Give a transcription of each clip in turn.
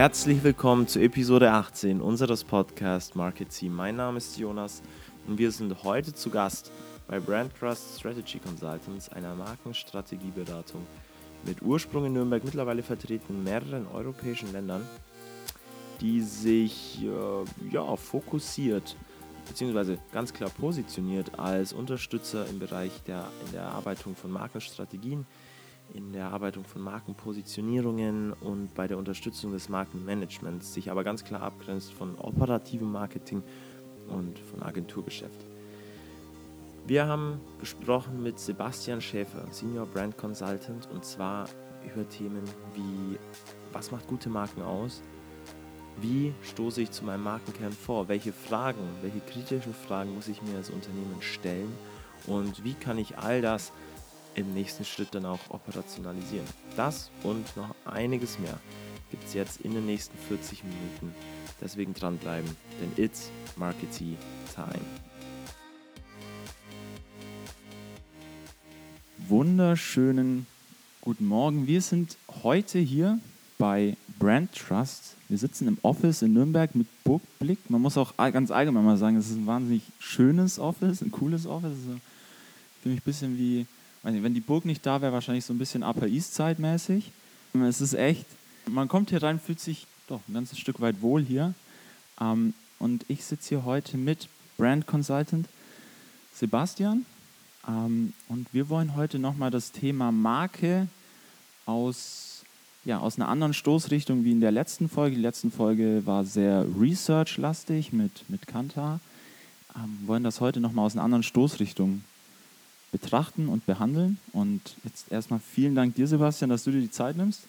Herzlich willkommen zu Episode 18 unseres Podcasts Market Team. Mein Name ist Jonas und wir sind heute zu Gast bei Brand Trust Strategy Consultants, einer Markenstrategieberatung mit Ursprung in Nürnberg, mittlerweile vertreten in mehreren europäischen Ländern, die sich äh, ja, fokussiert bzw. ganz klar positioniert als Unterstützer im Bereich der, in der Erarbeitung von Markenstrategien, in der Erarbeitung von Markenpositionierungen und bei der Unterstützung des Markenmanagements, sich aber ganz klar abgrenzt von operativem Marketing und von Agenturgeschäft. Wir haben gesprochen mit Sebastian Schäfer, Senior Brand Consultant, und zwar über Themen wie, was macht gute Marken aus? Wie stoße ich zu meinem Markenkern vor? Welche Fragen, welche kritischen Fragen muss ich mir als Unternehmen stellen? Und wie kann ich all das im nächsten Schritt dann auch operationalisieren? Das und noch einiges mehr gibt es jetzt in den nächsten 40 Minuten. Deswegen dranbleiben, denn it's Marketing Time. Wunderschönen guten Morgen. Wir sind heute hier bei Brand Trust. Wir sitzen im Office in Nürnberg mit Burgblick. Man muss auch ganz allgemein mal sagen, es ist ein wahnsinnig schönes Office, ein cooles Office. Also, ich mich ein bisschen wie, wenn die Burg nicht da wäre, wahrscheinlich so ein bisschen Upper East Side mäßig. Es ist echt, man kommt hier rein, fühlt sich doch ein ganzes Stück weit wohl hier. Ähm, und ich sitze hier heute mit Brand Consultant Sebastian. Ähm, und wir wollen heute nochmal das Thema Marke aus, ja, aus einer anderen Stoßrichtung wie in der letzten Folge. Die letzte Folge war sehr research-lastig mit, mit Kantar. Ähm, wollen das heute nochmal aus einer anderen Stoßrichtung betrachten und behandeln. Und jetzt erstmal vielen Dank dir, Sebastian, dass du dir die Zeit nimmst.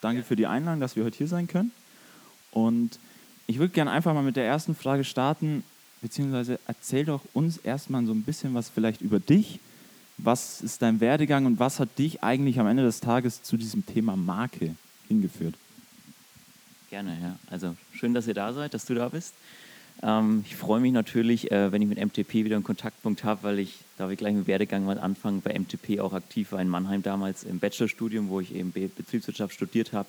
Danke ja. für die Einladung, dass wir heute hier sein können. Und ich würde gerne einfach mal mit der ersten Frage starten beziehungsweise erzähl doch uns erstmal so ein bisschen was vielleicht über dich. Was ist dein Werdegang und was hat dich eigentlich am Ende des Tages zu diesem Thema Marke hingeführt? Gerne, ja. Also schön, dass ihr da seid, dass du da bist. Ähm, ich freue mich natürlich, äh, wenn ich mit MTP wieder einen Kontaktpunkt habe, weil ich, darf ich gleich mit Werdegang mal anfangen, bei MTP auch aktiv war in Mannheim damals im Bachelorstudium, wo ich eben Betriebswirtschaft studiert habe,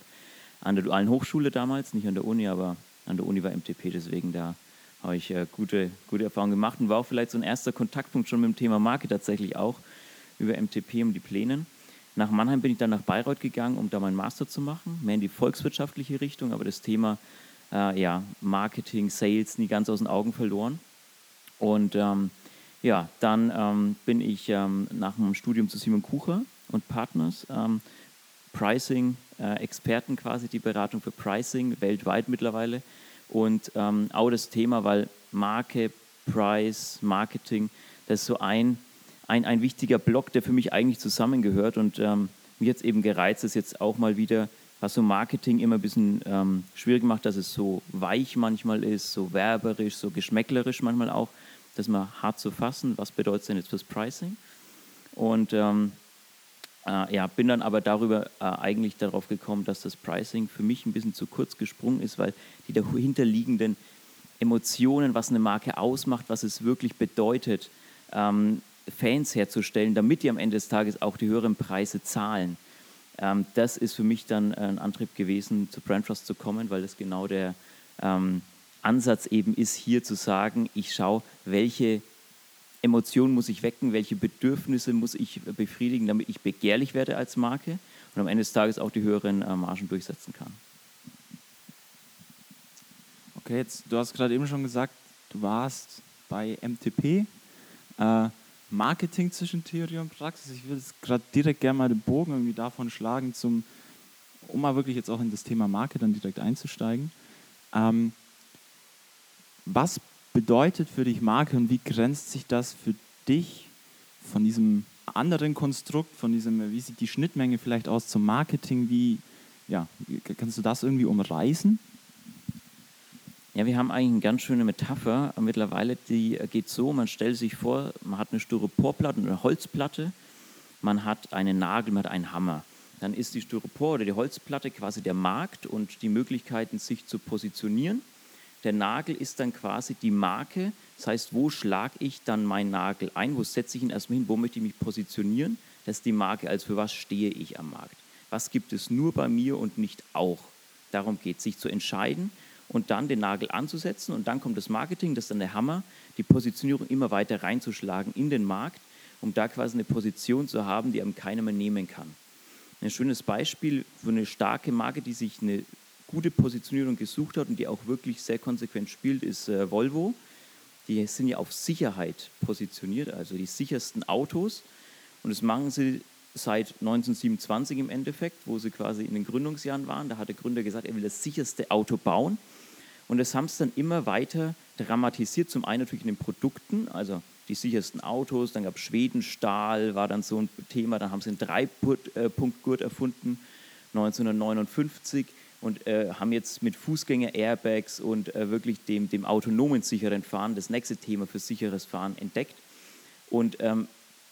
an der Dualen Hochschule damals, nicht an der Uni, aber an der Uni war MTP, deswegen da habe ich äh, gute, gute Erfahrungen gemacht und war auch vielleicht so ein erster Kontaktpunkt schon mit dem Thema Marke tatsächlich auch über MTP um die Pläne. Nach Mannheim bin ich dann nach Bayreuth gegangen, um da meinen Master zu machen, mehr in die volkswirtschaftliche Richtung, aber das Thema äh, ja, Marketing, Sales nie ganz aus den Augen verloren. Und ähm, ja, dann ähm, bin ich ähm, nach dem Studium zu Simon Kucher und Partners, ähm, Pricing-Experten äh, quasi, die Beratung für Pricing weltweit mittlerweile und ähm, auch das Thema, weil Marke, Price, Marketing, das ist so ein, ein, ein wichtiger Block, der für mich eigentlich zusammengehört. Und ähm, mir jetzt eben gereizt ist jetzt auch mal wieder, was so Marketing immer ein bisschen ähm, schwierig macht, dass es so weich manchmal ist, so werberisch, so geschmäcklerisch manchmal auch, das mal hart zu fassen. Was bedeutet es denn jetzt fürs Pricing? Und ähm, äh, ja, bin dann aber darüber äh, eigentlich darauf gekommen, dass das Pricing für mich ein bisschen zu kurz gesprungen ist, weil die dahinterliegenden Emotionen, was eine Marke ausmacht, was es wirklich bedeutet, ähm, Fans herzustellen, damit die am Ende des Tages auch die höheren Preise zahlen. Ähm, das ist für mich dann ein Antrieb gewesen, zu Brand Trust zu kommen, weil das genau der ähm, Ansatz eben ist, hier zu sagen, ich schaue, welche Emotionen muss ich wecken, welche Bedürfnisse muss ich befriedigen, damit ich begehrlich werde als Marke und am Ende des Tages auch die höheren äh, Margen durchsetzen kann. Okay, jetzt, du hast gerade eben schon gesagt, du warst bei MTP, äh, Marketing zwischen Theorie und Praxis. Ich würde jetzt gerade direkt gerne mal den Bogen irgendwie davon schlagen, zum, um mal wirklich jetzt auch in das Thema Marke dann direkt einzusteigen. Ähm, was bedeutet für dich Marke und wie grenzt sich das für dich von diesem anderen Konstrukt, von diesem, wie sieht die Schnittmenge vielleicht aus zum Marketing? Wie, ja, kannst du das irgendwie umreißen? Ja, wir haben eigentlich eine ganz schöne Metapher mittlerweile, die geht so, man stellt sich vor, man hat eine Styroporplatte, eine Holzplatte, man hat einen Nagel, man hat einen Hammer. Dann ist die Styropor oder die Holzplatte quasi der Markt und die Möglichkeiten, sich zu positionieren der Nagel ist dann quasi die Marke. Das heißt, wo schlage ich dann meinen Nagel ein? Wo setze ich ihn erstmal hin? Wo möchte ich mich positionieren? Das ist die Marke, als für was stehe ich am Markt? Was gibt es nur bei mir und nicht auch? Darum geht es, sich zu entscheiden und dann den Nagel anzusetzen und dann kommt das Marketing, das ist dann der Hammer, die Positionierung immer weiter reinzuschlagen in den Markt, um da quasi eine Position zu haben, die einem keiner mehr nehmen kann. Ein schönes Beispiel für eine starke Marke, die sich eine gute Positionierung gesucht hat und die auch wirklich sehr konsequent spielt, ist äh, Volvo. Die sind ja auf Sicherheit positioniert, also die sichersten Autos. Und das machen sie seit 1927 im Endeffekt, wo sie quasi in den Gründungsjahren waren. Da hat der Gründer gesagt, er will das sicherste Auto bauen. Und das haben sie dann immer weiter dramatisiert. Zum einen natürlich in den Produkten, also die sichersten Autos. Dann gab es Schwedenstahl, war dann so ein Thema. Dann haben sie einen Dreipunktgurt erfunden, 1959 und äh, haben jetzt mit Fußgänger-Airbags und äh, wirklich dem, dem autonomen sicheren Fahren das nächste Thema für sicheres Fahren entdeckt und ähm,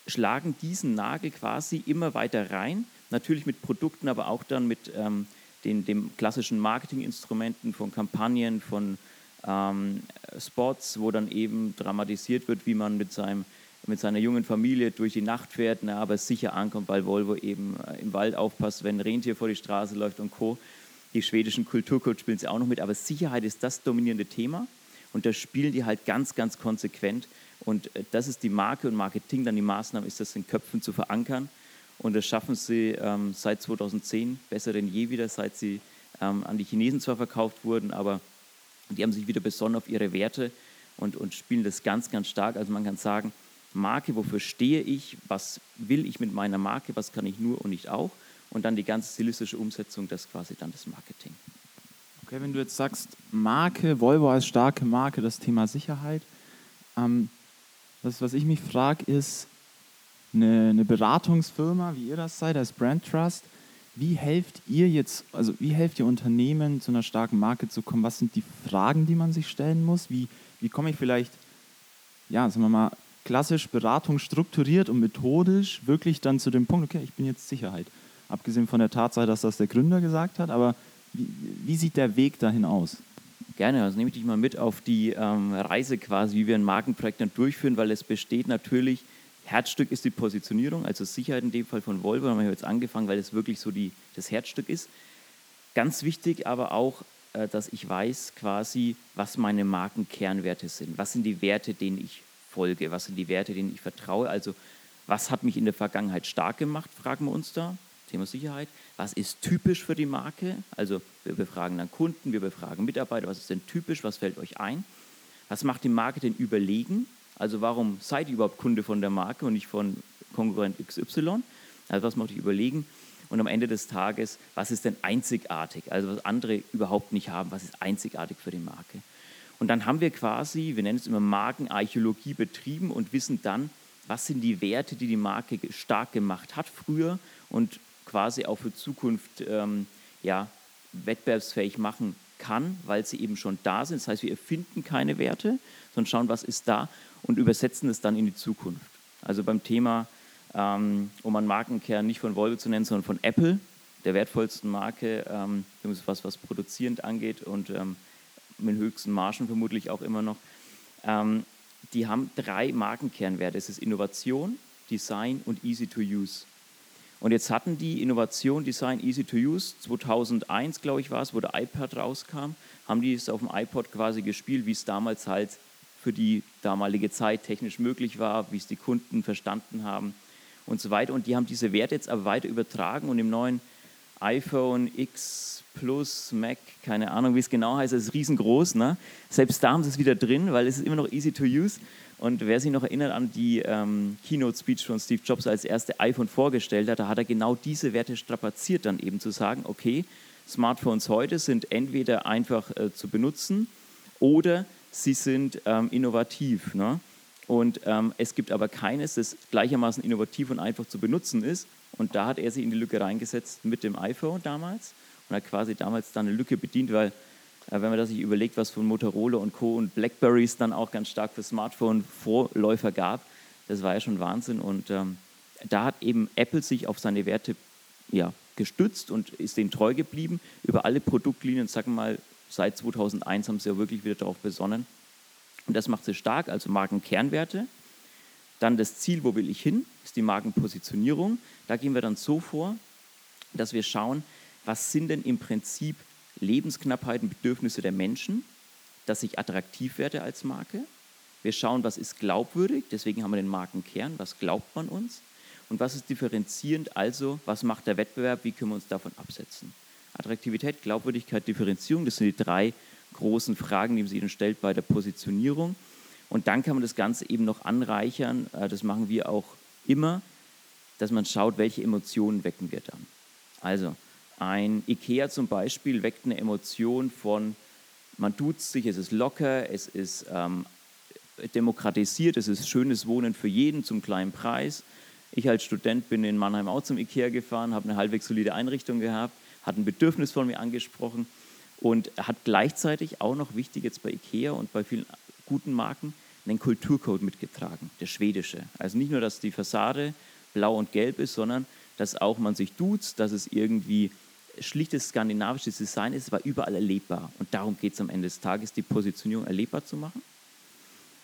schlagen diesen Nagel quasi immer weiter rein, natürlich mit Produkten, aber auch dann mit ähm, den, den klassischen Marketinginstrumenten von Kampagnen, von ähm, Spots, wo dann eben dramatisiert wird, wie man mit, seinem, mit seiner jungen Familie durch die Nacht fährt, na, aber sicher ankommt, weil Volvo eben äh, im Wald aufpasst, wenn ein Rentier vor die Straße läuft und Co. Die schwedischen Kulturcodes spielen sie auch noch mit, aber Sicherheit ist das dominierende Thema. Und da spielen die halt ganz, ganz konsequent und äh, das ist die Marke und Marketing, dann die Maßnahme ist das in Köpfen zu verankern und das schaffen sie ähm, seit 2010 besser denn je wieder, seit sie ähm, an die Chinesen zwar verkauft wurden, aber die haben sich wieder besonnen auf ihre Werte und, und spielen das ganz, ganz stark. Also man kann sagen, Marke, wofür stehe ich, was will ich mit meiner Marke, was kann ich nur und nicht auch und dann die ganze stilistische Umsetzung, das quasi dann das Marketing. Okay, wenn du jetzt sagst, Marke, Volvo als starke Marke, das Thema Sicherheit, ähm, das, was ich mich frage, ist, eine, eine, Beratungsfirma, wie ihr das seid, als Brand Trust, wie helft ihr jetzt, also wie helft ihr Unternehmen zu einer starken Marke zu kommen? Was sind die Fragen, die man sich stellen muss? Wie, wie komme ich vielleicht, ja, sagen wir mal, klassisch Beratung strukturiert und methodisch wirklich dann zu dem Punkt, okay, ich bin jetzt Sicherheit abgesehen von der Tatsache, dass das der Gründer gesagt hat, aber wie, wie sieht der Weg dahin aus? Gerne, also nehme ich dich mal mit auf die ähm, Reise quasi, wie wir ein Markenprojekt dann durchführen, weil es besteht natürlich, Herzstück ist die Positionierung, also Sicherheit in dem Fall von Volvo, haben wir jetzt angefangen, weil es wirklich so die, das Herzstück ist. Ganz wichtig aber auch, äh, dass ich weiß quasi, was meine Markenkernwerte sind. Was sind die Werte, denen ich folge? Was sind die Werte, denen ich vertraue? Also was hat mich in der Vergangenheit stark gemacht, fragen wir uns da. Thema Sicherheit. Was ist typisch für die Marke? Also wir befragen dann Kunden, wir befragen Mitarbeiter, was ist denn typisch, was fällt euch ein? Was macht die Marke denn überlegen? Also warum seid ihr überhaupt Kunde von der Marke und nicht von Konkurrent XY? Also was macht ihr überlegen? Und am Ende des Tages, was ist denn einzigartig? Also was andere überhaupt nicht haben, was ist einzigartig für die Marke? Und dann haben wir quasi, wir nennen es immer Markenarchäologie betrieben und wissen dann, was sind die Werte, die die Marke stark gemacht hat früher und quasi auch für Zukunft ähm, ja, wettbewerbsfähig machen kann, weil sie eben schon da sind. Das heißt, wir erfinden keine Werte, sondern schauen, was ist da und übersetzen es dann in die Zukunft. Also beim Thema, ähm, um einen Markenkern nicht von Volvo zu nennen, sondern von Apple, der wertvollsten Marke, ähm, was, was produzierend angeht und ähm, mit höchsten Margen vermutlich auch immer noch. Ähm, die haben drei Markenkernwerte. Es ist Innovation, Design und Easy to Use. Und jetzt hatten die Innovation Design Easy to Use, 2001 glaube ich war es, wo der iPad rauskam, haben die es auf dem iPod quasi gespielt, wie es damals halt für die damalige Zeit technisch möglich war, wie es die Kunden verstanden haben und so weiter. Und die haben diese Werte jetzt aber weiter übertragen und im neuen iPhone X Plus, Mac, keine Ahnung, wie es genau heißt, ist riesengroß. Ne? Selbst da haben sie es wieder drin, weil es ist immer noch easy to use. Und wer sich noch erinnert an die ähm, Keynote-Speech von Steve Jobs, als erste iPhone vorgestellt hat, da hat er genau diese Werte strapaziert, dann eben zu sagen, okay, Smartphones heute sind entweder einfach äh, zu benutzen oder sie sind ähm, innovativ. Ne? Und ähm, es gibt aber keines, das gleichermaßen innovativ und einfach zu benutzen ist. Und da hat er sich in die Lücke reingesetzt mit dem iPhone damals und hat quasi damals dann eine Lücke bedient, weil wenn man sich überlegt, was von Motorola und Co. und Blackberries dann auch ganz stark für Smartphone-Vorläufer gab, das war ja schon Wahnsinn. Und ähm, da hat eben Apple sich auf seine Werte ja, gestützt und ist denen treu geblieben über alle Produktlinien. Sagen wir mal, seit 2001 haben sie ja wirklich wieder darauf besonnen. Und das macht sie stark, also Markenkernwerte. Dann das Ziel, wo will ich hin, ist die Markenpositionierung. Da gehen wir dann so vor, dass wir schauen, was sind denn im Prinzip Lebensknappheit und Bedürfnisse der Menschen, dass ich attraktiv werde als Marke. Wir schauen, was ist glaubwürdig, deswegen haben wir den Markenkern, was glaubt man uns und was ist differenzierend, also was macht der Wettbewerb, wie können wir uns davon absetzen. Attraktivität, Glaubwürdigkeit, Differenzierung, das sind die drei großen Fragen, die man sich dann stellt bei der Positionierung. Und dann kann man das Ganze eben noch anreichern, äh, das machen wir auch immer, dass man schaut, welche Emotionen wecken wir dann. Also ein Ikea zum Beispiel weckt eine Emotion von, man tut sich, es ist locker, es ist ähm, demokratisiert, es ist schönes Wohnen für jeden zum kleinen Preis. Ich als Student bin in Mannheim auch zum Ikea gefahren, habe eine halbwegs solide Einrichtung gehabt, hat ein Bedürfnis von mir angesprochen und hat gleichzeitig auch noch wichtig jetzt bei Ikea und bei vielen guten Marken einen Kulturcode mitgetragen, der schwedische. Also nicht nur, dass die Fassade blau und gelb ist, sondern dass auch man sich duzt, dass es irgendwie schlichtes skandinavisches Design ist, war überall erlebbar. Und darum geht es am Ende des Tages, die Positionierung erlebbar zu machen.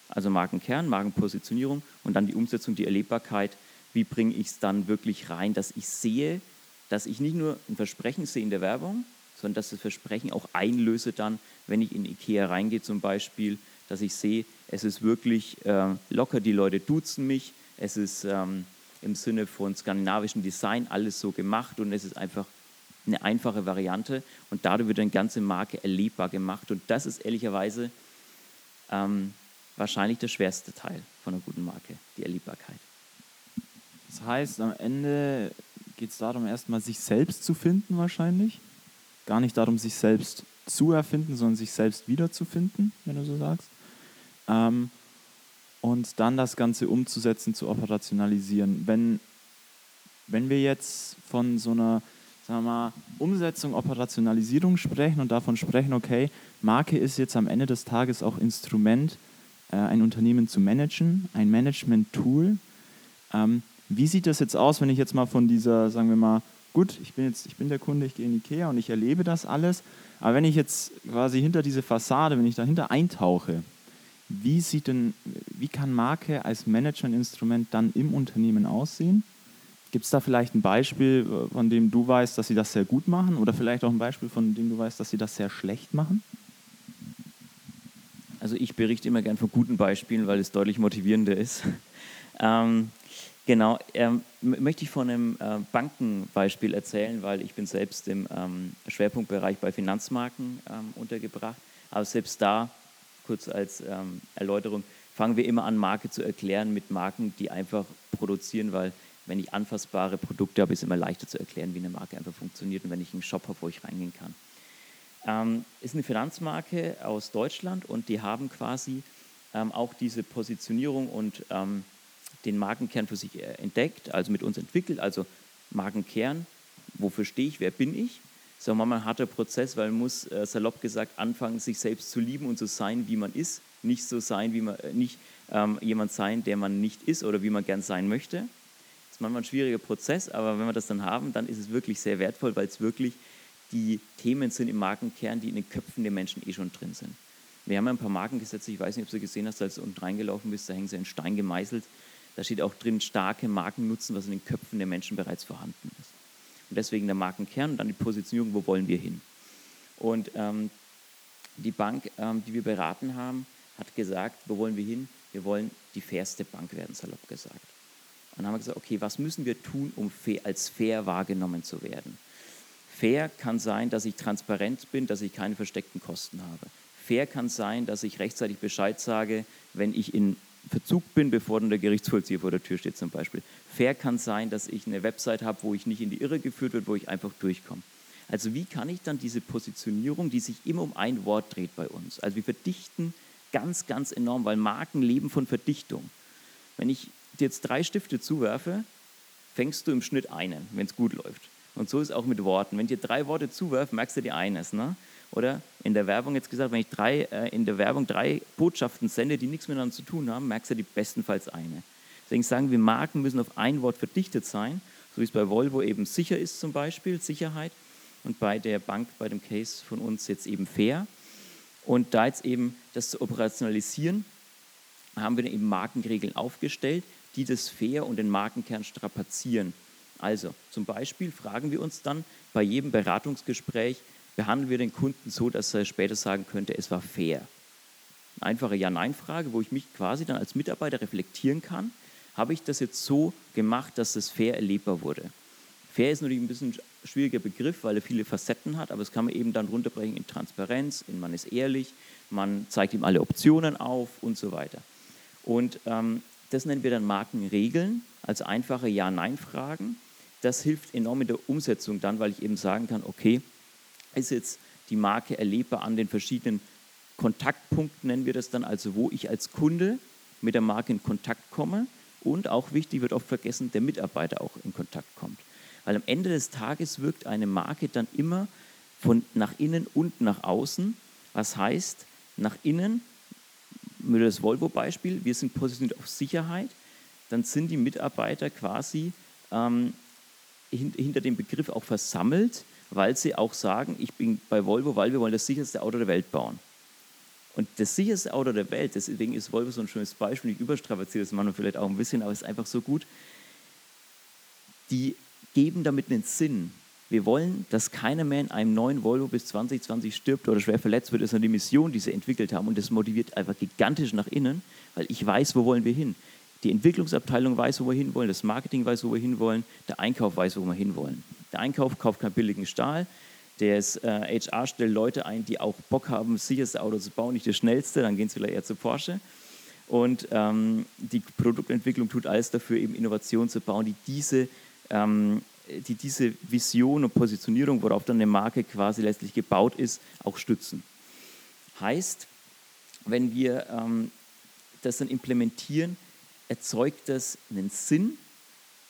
Also Markenkern, Markenpositionierung und dann die Umsetzung, die Erlebbarkeit. Wie bringe ich es dann wirklich rein, dass ich sehe, dass ich nicht nur ein Versprechen sehe in der Werbung, sondern dass das Versprechen auch einlöse dann, wenn ich in Ikea reingehe zum Beispiel, dass ich sehe, es ist wirklich äh, locker, die Leute duzen mich, es ist ähm, im Sinne von skandinavischem Design alles so gemacht und es ist einfach eine einfache Variante und dadurch wird eine ganze Marke erlebbar gemacht und das ist ehrlicherweise ähm, wahrscheinlich der schwerste Teil von einer guten Marke, die Erlebbarkeit. Das heißt, am Ende geht es darum, erstmal sich selbst zu finden wahrscheinlich. Gar nicht darum, sich selbst zu erfinden, sondern sich selbst wiederzufinden, wenn du so sagst. Ähm, und dann das Ganze umzusetzen, zu operationalisieren. Wenn, wenn wir jetzt von so einer sagen wir mal, Umsetzung, Operationalisierung sprechen und davon sprechen, okay, Marke ist jetzt am Ende des Tages auch Instrument, äh, ein Unternehmen zu managen, ein Management-Tool. Ähm, wie sieht das jetzt aus, wenn ich jetzt mal von dieser, sagen wir mal, gut, ich bin jetzt, ich bin der Kunde, ich gehe in Ikea und ich erlebe das alles, aber wenn ich jetzt quasi hinter diese Fassade, wenn ich dahinter eintauche, wie sieht denn, wie kann Marke als Managementinstrument dann im Unternehmen aussehen? Gibt es da vielleicht ein Beispiel, von dem du weißt, dass sie das sehr gut machen oder vielleicht auch ein Beispiel, von dem du weißt, dass sie das sehr schlecht machen? Also ich berichte immer gern von guten Beispielen, weil es deutlich motivierender ist. ähm, genau, ähm, möchte ich von einem äh, Bankenbeispiel erzählen, weil ich bin selbst im ähm, Schwerpunktbereich bei Finanzmarken ähm, untergebracht. Aber selbst da kurz als ähm, Erläuterung, fangen wir immer an, Marke zu erklären mit Marken, die einfach produzieren, weil wenn ich anfassbare Produkte habe, ist es immer leichter zu erklären, wie eine Marke einfach funktioniert und wenn ich einen Shop habe, wo ich reingehen kann. Ähm, ist eine Finanzmarke aus Deutschland und die haben quasi ähm, auch diese Positionierung und ähm, den Markenkern für sich äh, entdeckt, also mit uns entwickelt, also Markenkern, wofür stehe ich, wer bin ich sagen wir mal, ein harter Prozess, weil man muss äh, salopp gesagt anfangen, sich selbst zu lieben und so sein, wie man ist. Nicht so sein, wie man, äh, nicht ähm, jemand sein, der man nicht ist oder wie man gern sein möchte. Ist manchmal ein schwieriger Prozess, aber wenn wir das dann haben, dann ist es wirklich sehr wertvoll, weil es wirklich die Themen sind im Markenkern, die in den Köpfen der Menschen eh schon drin sind. Wir haben ein paar Markengesetze, ich weiß nicht, ob du gesehen hast, als du unten reingelaufen bist, da hängen sie in Stein gemeißelt. Da steht auch drin, starke Marken nutzen, was in den Köpfen der Menschen bereits vorhanden ist. Und deswegen der Markenkern und dann die Positionierung, wo wollen wir hin. Und ähm, die Bank, ähm, die wir beraten haben, hat gesagt, wo wollen wir hin? Wir wollen die fairste Bank werden, salopp gesagt. Dann haben wir gesagt, okay, was müssen wir tun, um als fair wahrgenommen zu werden? Fair kann sein, dass ich transparent bin, dass ich keine versteckten Kosten habe. Fair kann sein, dass ich rechtzeitig Bescheid sage, wenn ich in Verzug bin, bevor dann der Gerichtsvollzieher vor der Tür steht zum Beispiel. Fair kann sein, dass ich eine Website habe, wo ich nicht in die Irre geführt wird, wo ich einfach durchkomme. Also wie kann ich dann diese Positionierung, die sich immer um ein Wort dreht bei uns, also wir verdichten ganz, ganz enorm, weil Marken leben von Verdichtung. Wenn ich dir jetzt drei Stifte zuwerfe, fängst du im Schnitt einen, wenn es gut läuft. Und so ist auch mit Worten. Wenn ich dir drei Worte zuwerfe, merkst du dir eines. Ne? Oder in der Werbung jetzt gesagt, wenn ich drei, äh, in der Werbung drei Botschaften sende, die nichts miteinander zu tun haben, merkst du die bestenfalls eine. Deswegen sagen wir, Marken müssen auf ein Wort verdichtet sein, so wie es bei Volvo eben sicher ist zum Beispiel, Sicherheit, und bei der Bank, bei dem Case von uns jetzt eben fair. Und da jetzt eben das zu operationalisieren, haben wir eben Markenregeln aufgestellt, die das fair und den Markenkern strapazieren. Also zum Beispiel fragen wir uns dann bei jedem Beratungsgespräch, behandeln wir den Kunden so, dass er später sagen könnte, es war fair. Eine einfache Ja-Nein-Frage, wo ich mich quasi dann als Mitarbeiter reflektieren kann, habe ich das jetzt so gemacht, dass es fair erlebbar wurde. Fair ist natürlich ein bisschen ein schwieriger Begriff, weil er viele Facetten hat, aber es kann man eben dann runterbrechen in Transparenz, in man ist ehrlich, man zeigt ihm alle Optionen auf und so weiter. Und ähm, das nennen wir dann Markenregeln, als einfache Ja-Nein-Fragen. Das hilft enorm in der Umsetzung dann, weil ich eben sagen kann, okay, ist jetzt die Marke erlebbar an den verschiedenen Kontaktpunkten, nennen wir das dann, also wo ich als Kunde mit der Marke in Kontakt komme und auch wichtig wird oft vergessen, der Mitarbeiter auch in Kontakt kommt. Weil am Ende des Tages wirkt eine Marke dann immer von nach innen und nach außen. Was heißt, nach innen, mit das Volvo-Beispiel, wir sind positioniert auf Sicherheit, dann sind die Mitarbeiter quasi ähm, hinter dem Begriff auch versammelt, weil sie auch sagen, ich bin bei Volvo, weil wir wollen das sicherste Auto der Welt bauen. Und das sicherste Auto der Welt, deswegen ist Volvo so ein schönes Beispiel, ich überstrapaziere das manchmal vielleicht auch ein bisschen, aber es ist einfach so gut, die geben damit einen Sinn. Wir wollen, dass keiner mehr in einem neuen Volvo bis 2020 stirbt oder schwer verletzt wird. Das ist eine Mission, die sie entwickelt haben und das motiviert einfach gigantisch nach innen, weil ich weiß, wo wollen wir hin. Die Entwicklungsabteilung weiß, wo wir hinwollen, das Marketing weiß, wo wir hinwollen, der Einkauf weiß, wo wir hinwollen. Der Einkauf kauft keinen billigen Stahl, das äh, HR stellt Leute ein, die auch Bock haben, das sicherste Auto zu bauen, nicht das schnellste, dann gehen sie vielleicht eher zu Porsche. Und ähm, die Produktentwicklung tut alles dafür, eben Innovationen zu bauen, die diese, ähm, die diese Vision und Positionierung, worauf dann eine Marke quasi letztlich gebaut ist, auch stützen. Heißt, wenn wir ähm, das dann implementieren, erzeugt das einen Sinn,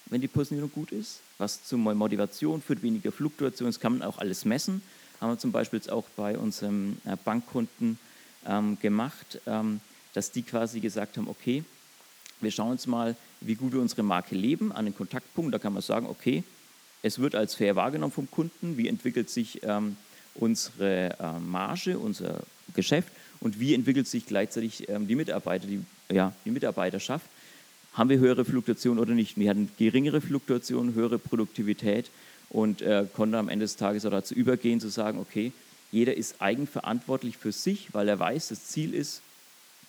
wenn die Positionierung gut ist, was zu Motivation führt, weniger Fluktuation, das kann man auch alles messen. Haben wir zum Beispiel jetzt auch bei unserem äh, Bankkunden ähm, gemacht, ähm, dass die quasi gesagt haben, okay, wir schauen uns mal, wie gut wir unsere Marke leben an den Kontaktpunkten. Da kann man sagen, okay, es wird als fair wahrgenommen vom Kunden, wie entwickelt sich ähm, unsere äh, Marge, unser Geschäft und wie entwickelt sich gleichzeitig ähm, die Mitarbeiter, die, ja, die Mitarbeiterschaft haben wir höhere Fluktuation oder nicht. Wir hatten geringere Fluktuation, höhere Produktivität und äh, konnten am Ende des Tages auch dazu übergehen, zu sagen, okay, jeder ist eigenverantwortlich für sich, weil er weiß, das Ziel ist,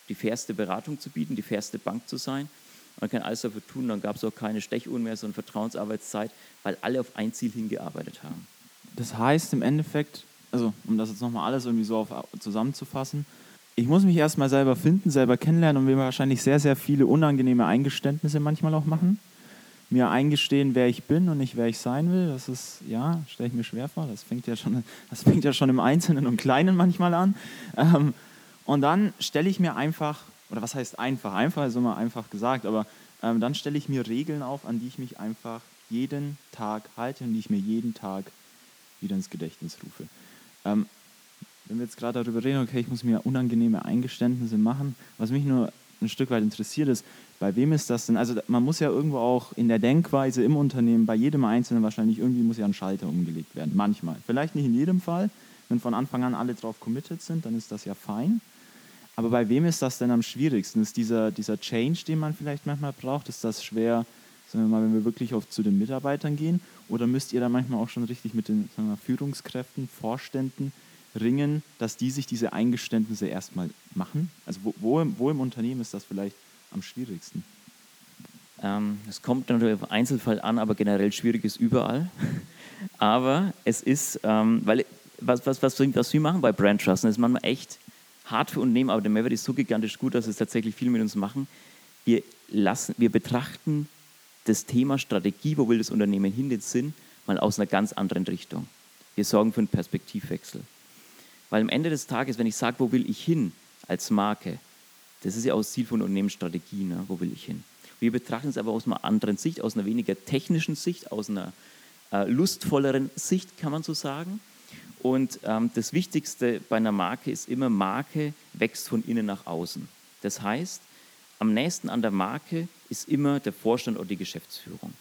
die fairste Beratung zu bieten, die fairste Bank zu sein. Man kann alles dafür tun, dann gab es auch keine Stechuhren mehr, sondern Vertrauensarbeitszeit, weil alle auf ein Ziel hingearbeitet haben. Das heißt im Endeffekt, also um das jetzt nochmal alles irgendwie so auf, zusammenzufassen, ich muss mich erstmal selber finden, selber kennenlernen und mir wahrscheinlich sehr, sehr viele unangenehme Eingeständnisse manchmal auch machen. Mir eingestehen, wer ich bin und nicht wer ich sein will. Das ist, ja, stelle ich mir schwer vor. Das fängt ja schon, das fängt ja schon im Einzelnen und Kleinen manchmal an. Ähm, und dann stelle ich mir einfach, oder was heißt einfach? Einfach ist immer einfach gesagt, aber ähm, dann stelle ich mir Regeln auf, an die ich mich einfach jeden Tag halte und die ich mir jeden Tag wieder ins Gedächtnis rufe. Ähm, wenn wir jetzt gerade darüber reden, okay, ich muss mir unangenehme Eingeständnisse machen, was mich nur ein Stück weit interessiert ist, bei wem ist das denn? Also man muss ja irgendwo auch in der Denkweise im Unternehmen, bei jedem Einzelnen wahrscheinlich irgendwie muss ja ein Schalter umgelegt werden, manchmal. Vielleicht nicht in jedem Fall, wenn von Anfang an alle drauf committed sind, dann ist das ja fein. Aber bei wem ist das denn am schwierigsten? Ist dieser, dieser Change, den man vielleicht manchmal braucht, ist das schwer, sagen wir mal, wenn wir wirklich oft zu den Mitarbeitern gehen? Oder müsst ihr da manchmal auch schon richtig mit den wir, Führungskräften, Vorständen ringen, dass die sich diese Eingeständnisse erstmal machen? Also wo, wo, im, wo im Unternehmen ist das vielleicht am schwierigsten? Ähm, es kommt natürlich auf Einzelfall an, aber generell schwierig ist überall. aber es ist, ähm, weil was, was, was, was wir machen bei Brand Trust, das ist manchmal echt hart für Unternehmen, aber der Mehrwert ist so gigantisch gut, dass es tatsächlich viel mit uns machen. Wir, lassen, wir betrachten das Thema Strategie, wo will das Unternehmen hin, den Sinn, mal aus einer ganz anderen Richtung. Wir sorgen für einen Perspektivwechsel. Weil am Ende des Tages, wenn ich sage, wo will ich hin als Marke, das ist ja auch das Ziel von Unternehmensstrategie, ne? wo will ich hin? Wir betrachten es aber aus einer anderen Sicht, aus einer weniger technischen Sicht, aus einer äh, lustvolleren Sicht, kann man so sagen. Und ähm, das Wichtigste bei einer Marke ist immer, Marke wächst von innen nach außen. Das heißt, am nächsten an der Marke ist immer der Vorstand oder die Geschäftsführung.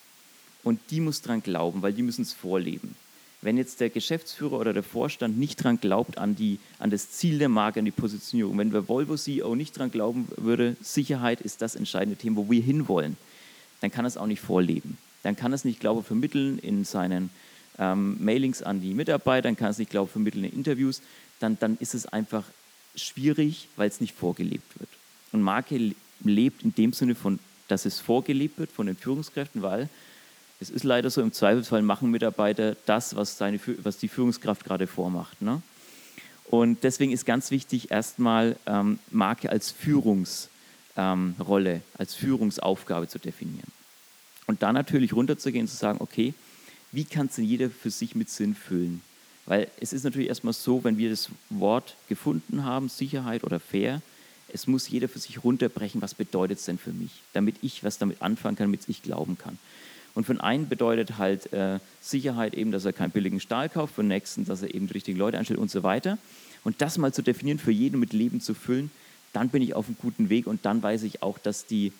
Und die muss dran glauben, weil die müssen es vorleben. Wenn jetzt der Geschäftsführer oder der Vorstand nicht daran glaubt, an, die, an das Ziel der Marke, an die Positionierung, wenn der Volvo CEO nicht daran glauben würde, Sicherheit ist das entscheidende Thema, wo wir hinwollen, dann kann es auch nicht vorleben. Dann kann es nicht Glaube vermitteln in seinen ähm, Mailings an die Mitarbeiter, dann kann es nicht, glaube ich, vermitteln in Interviews, dann, dann ist es einfach schwierig, weil es nicht vorgelebt wird. Und Marke lebt in dem Sinne von, dass es vorgelebt wird von den Führungskräften, weil es ist leider so, im Zweifelsfall machen Mitarbeiter das, was, seine, was die Führungskraft gerade vormacht. Ne? Und deswegen ist ganz wichtig, erstmal ähm, Marke als Führungsrolle, ähm, als Führungsaufgabe zu definieren. Und dann natürlich runterzugehen und zu sagen, okay, wie kann es denn jeder für sich mit Sinn füllen? Weil es ist natürlich erstmal so, wenn wir das Wort gefunden haben, Sicherheit oder fair, es muss jeder für sich runterbrechen, was bedeutet es denn für mich, damit ich was damit anfangen kann, damit ich glauben kann. Und für einen bedeutet halt äh, Sicherheit eben, dass er keinen billigen Stahl kauft, für den nächsten, dass er eben die richtigen Leute einstellt und so weiter. Und das mal zu definieren, für jeden mit Leben zu füllen, dann bin ich auf einem guten Weg und dann weiß ich auch, dass die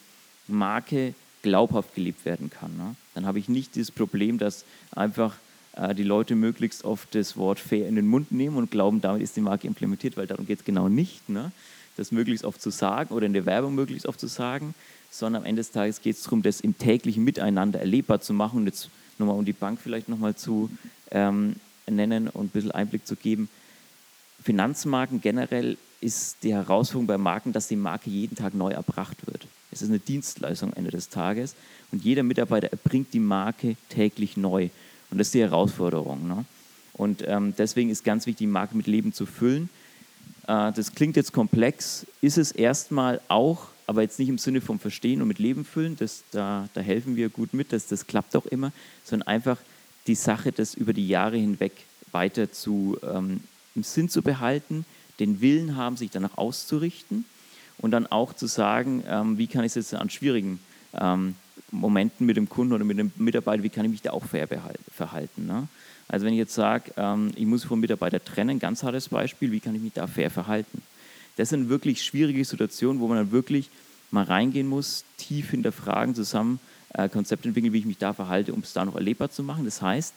Marke glaubhaft gelebt werden kann. Ne? Dann habe ich nicht dieses Problem, dass einfach äh, die Leute möglichst oft das Wort fair in den Mund nehmen und glauben, damit ist die Marke implementiert, weil darum geht es genau nicht, ne? das möglichst oft zu sagen oder in der Werbung möglichst oft zu sagen, sondern am Ende des Tages geht es darum, das im täglichen Miteinander erlebbar zu machen und jetzt nochmal um die Bank vielleicht nochmal zu ähm, nennen und ein bisschen Einblick zu geben. Finanzmarken generell ist die Herausforderung bei Marken, dass die Marke jeden Tag neu erbracht wird. Es ist eine Dienstleistung am Ende des Tages und jeder Mitarbeiter erbringt die Marke täglich neu. Und das ist die Herausforderung. Ne? Und ähm, deswegen ist ganz wichtig, die Marke mit Leben zu füllen. Äh, das klingt jetzt komplex, ist es erstmal auch, aber jetzt nicht im Sinne vom Verstehen und mit Leben füllen, das, da, da helfen wir gut mit, das, das klappt auch immer, sondern einfach die Sache, das über die Jahre hinweg weiter zu, ähm, im Sinn zu behalten, den Willen haben, sich danach auszurichten und dann auch zu sagen, ähm, wie kann ich es jetzt an schwierigen ähm, Momenten mit dem Kunden oder mit dem Mitarbeiter, wie kann ich mich da auch fair verhalten. Ne? Also wenn ich jetzt sage, ähm, ich muss vom Mitarbeiter trennen, ganz hartes Beispiel, wie kann ich mich da fair verhalten? Das sind wirklich schwierige Situationen, wo man dann wirklich mal reingehen muss, tief hinterfragen, zusammen äh, Konzepte entwickeln, wie ich mich da verhalte, um es da noch erlebbar zu machen. Das heißt,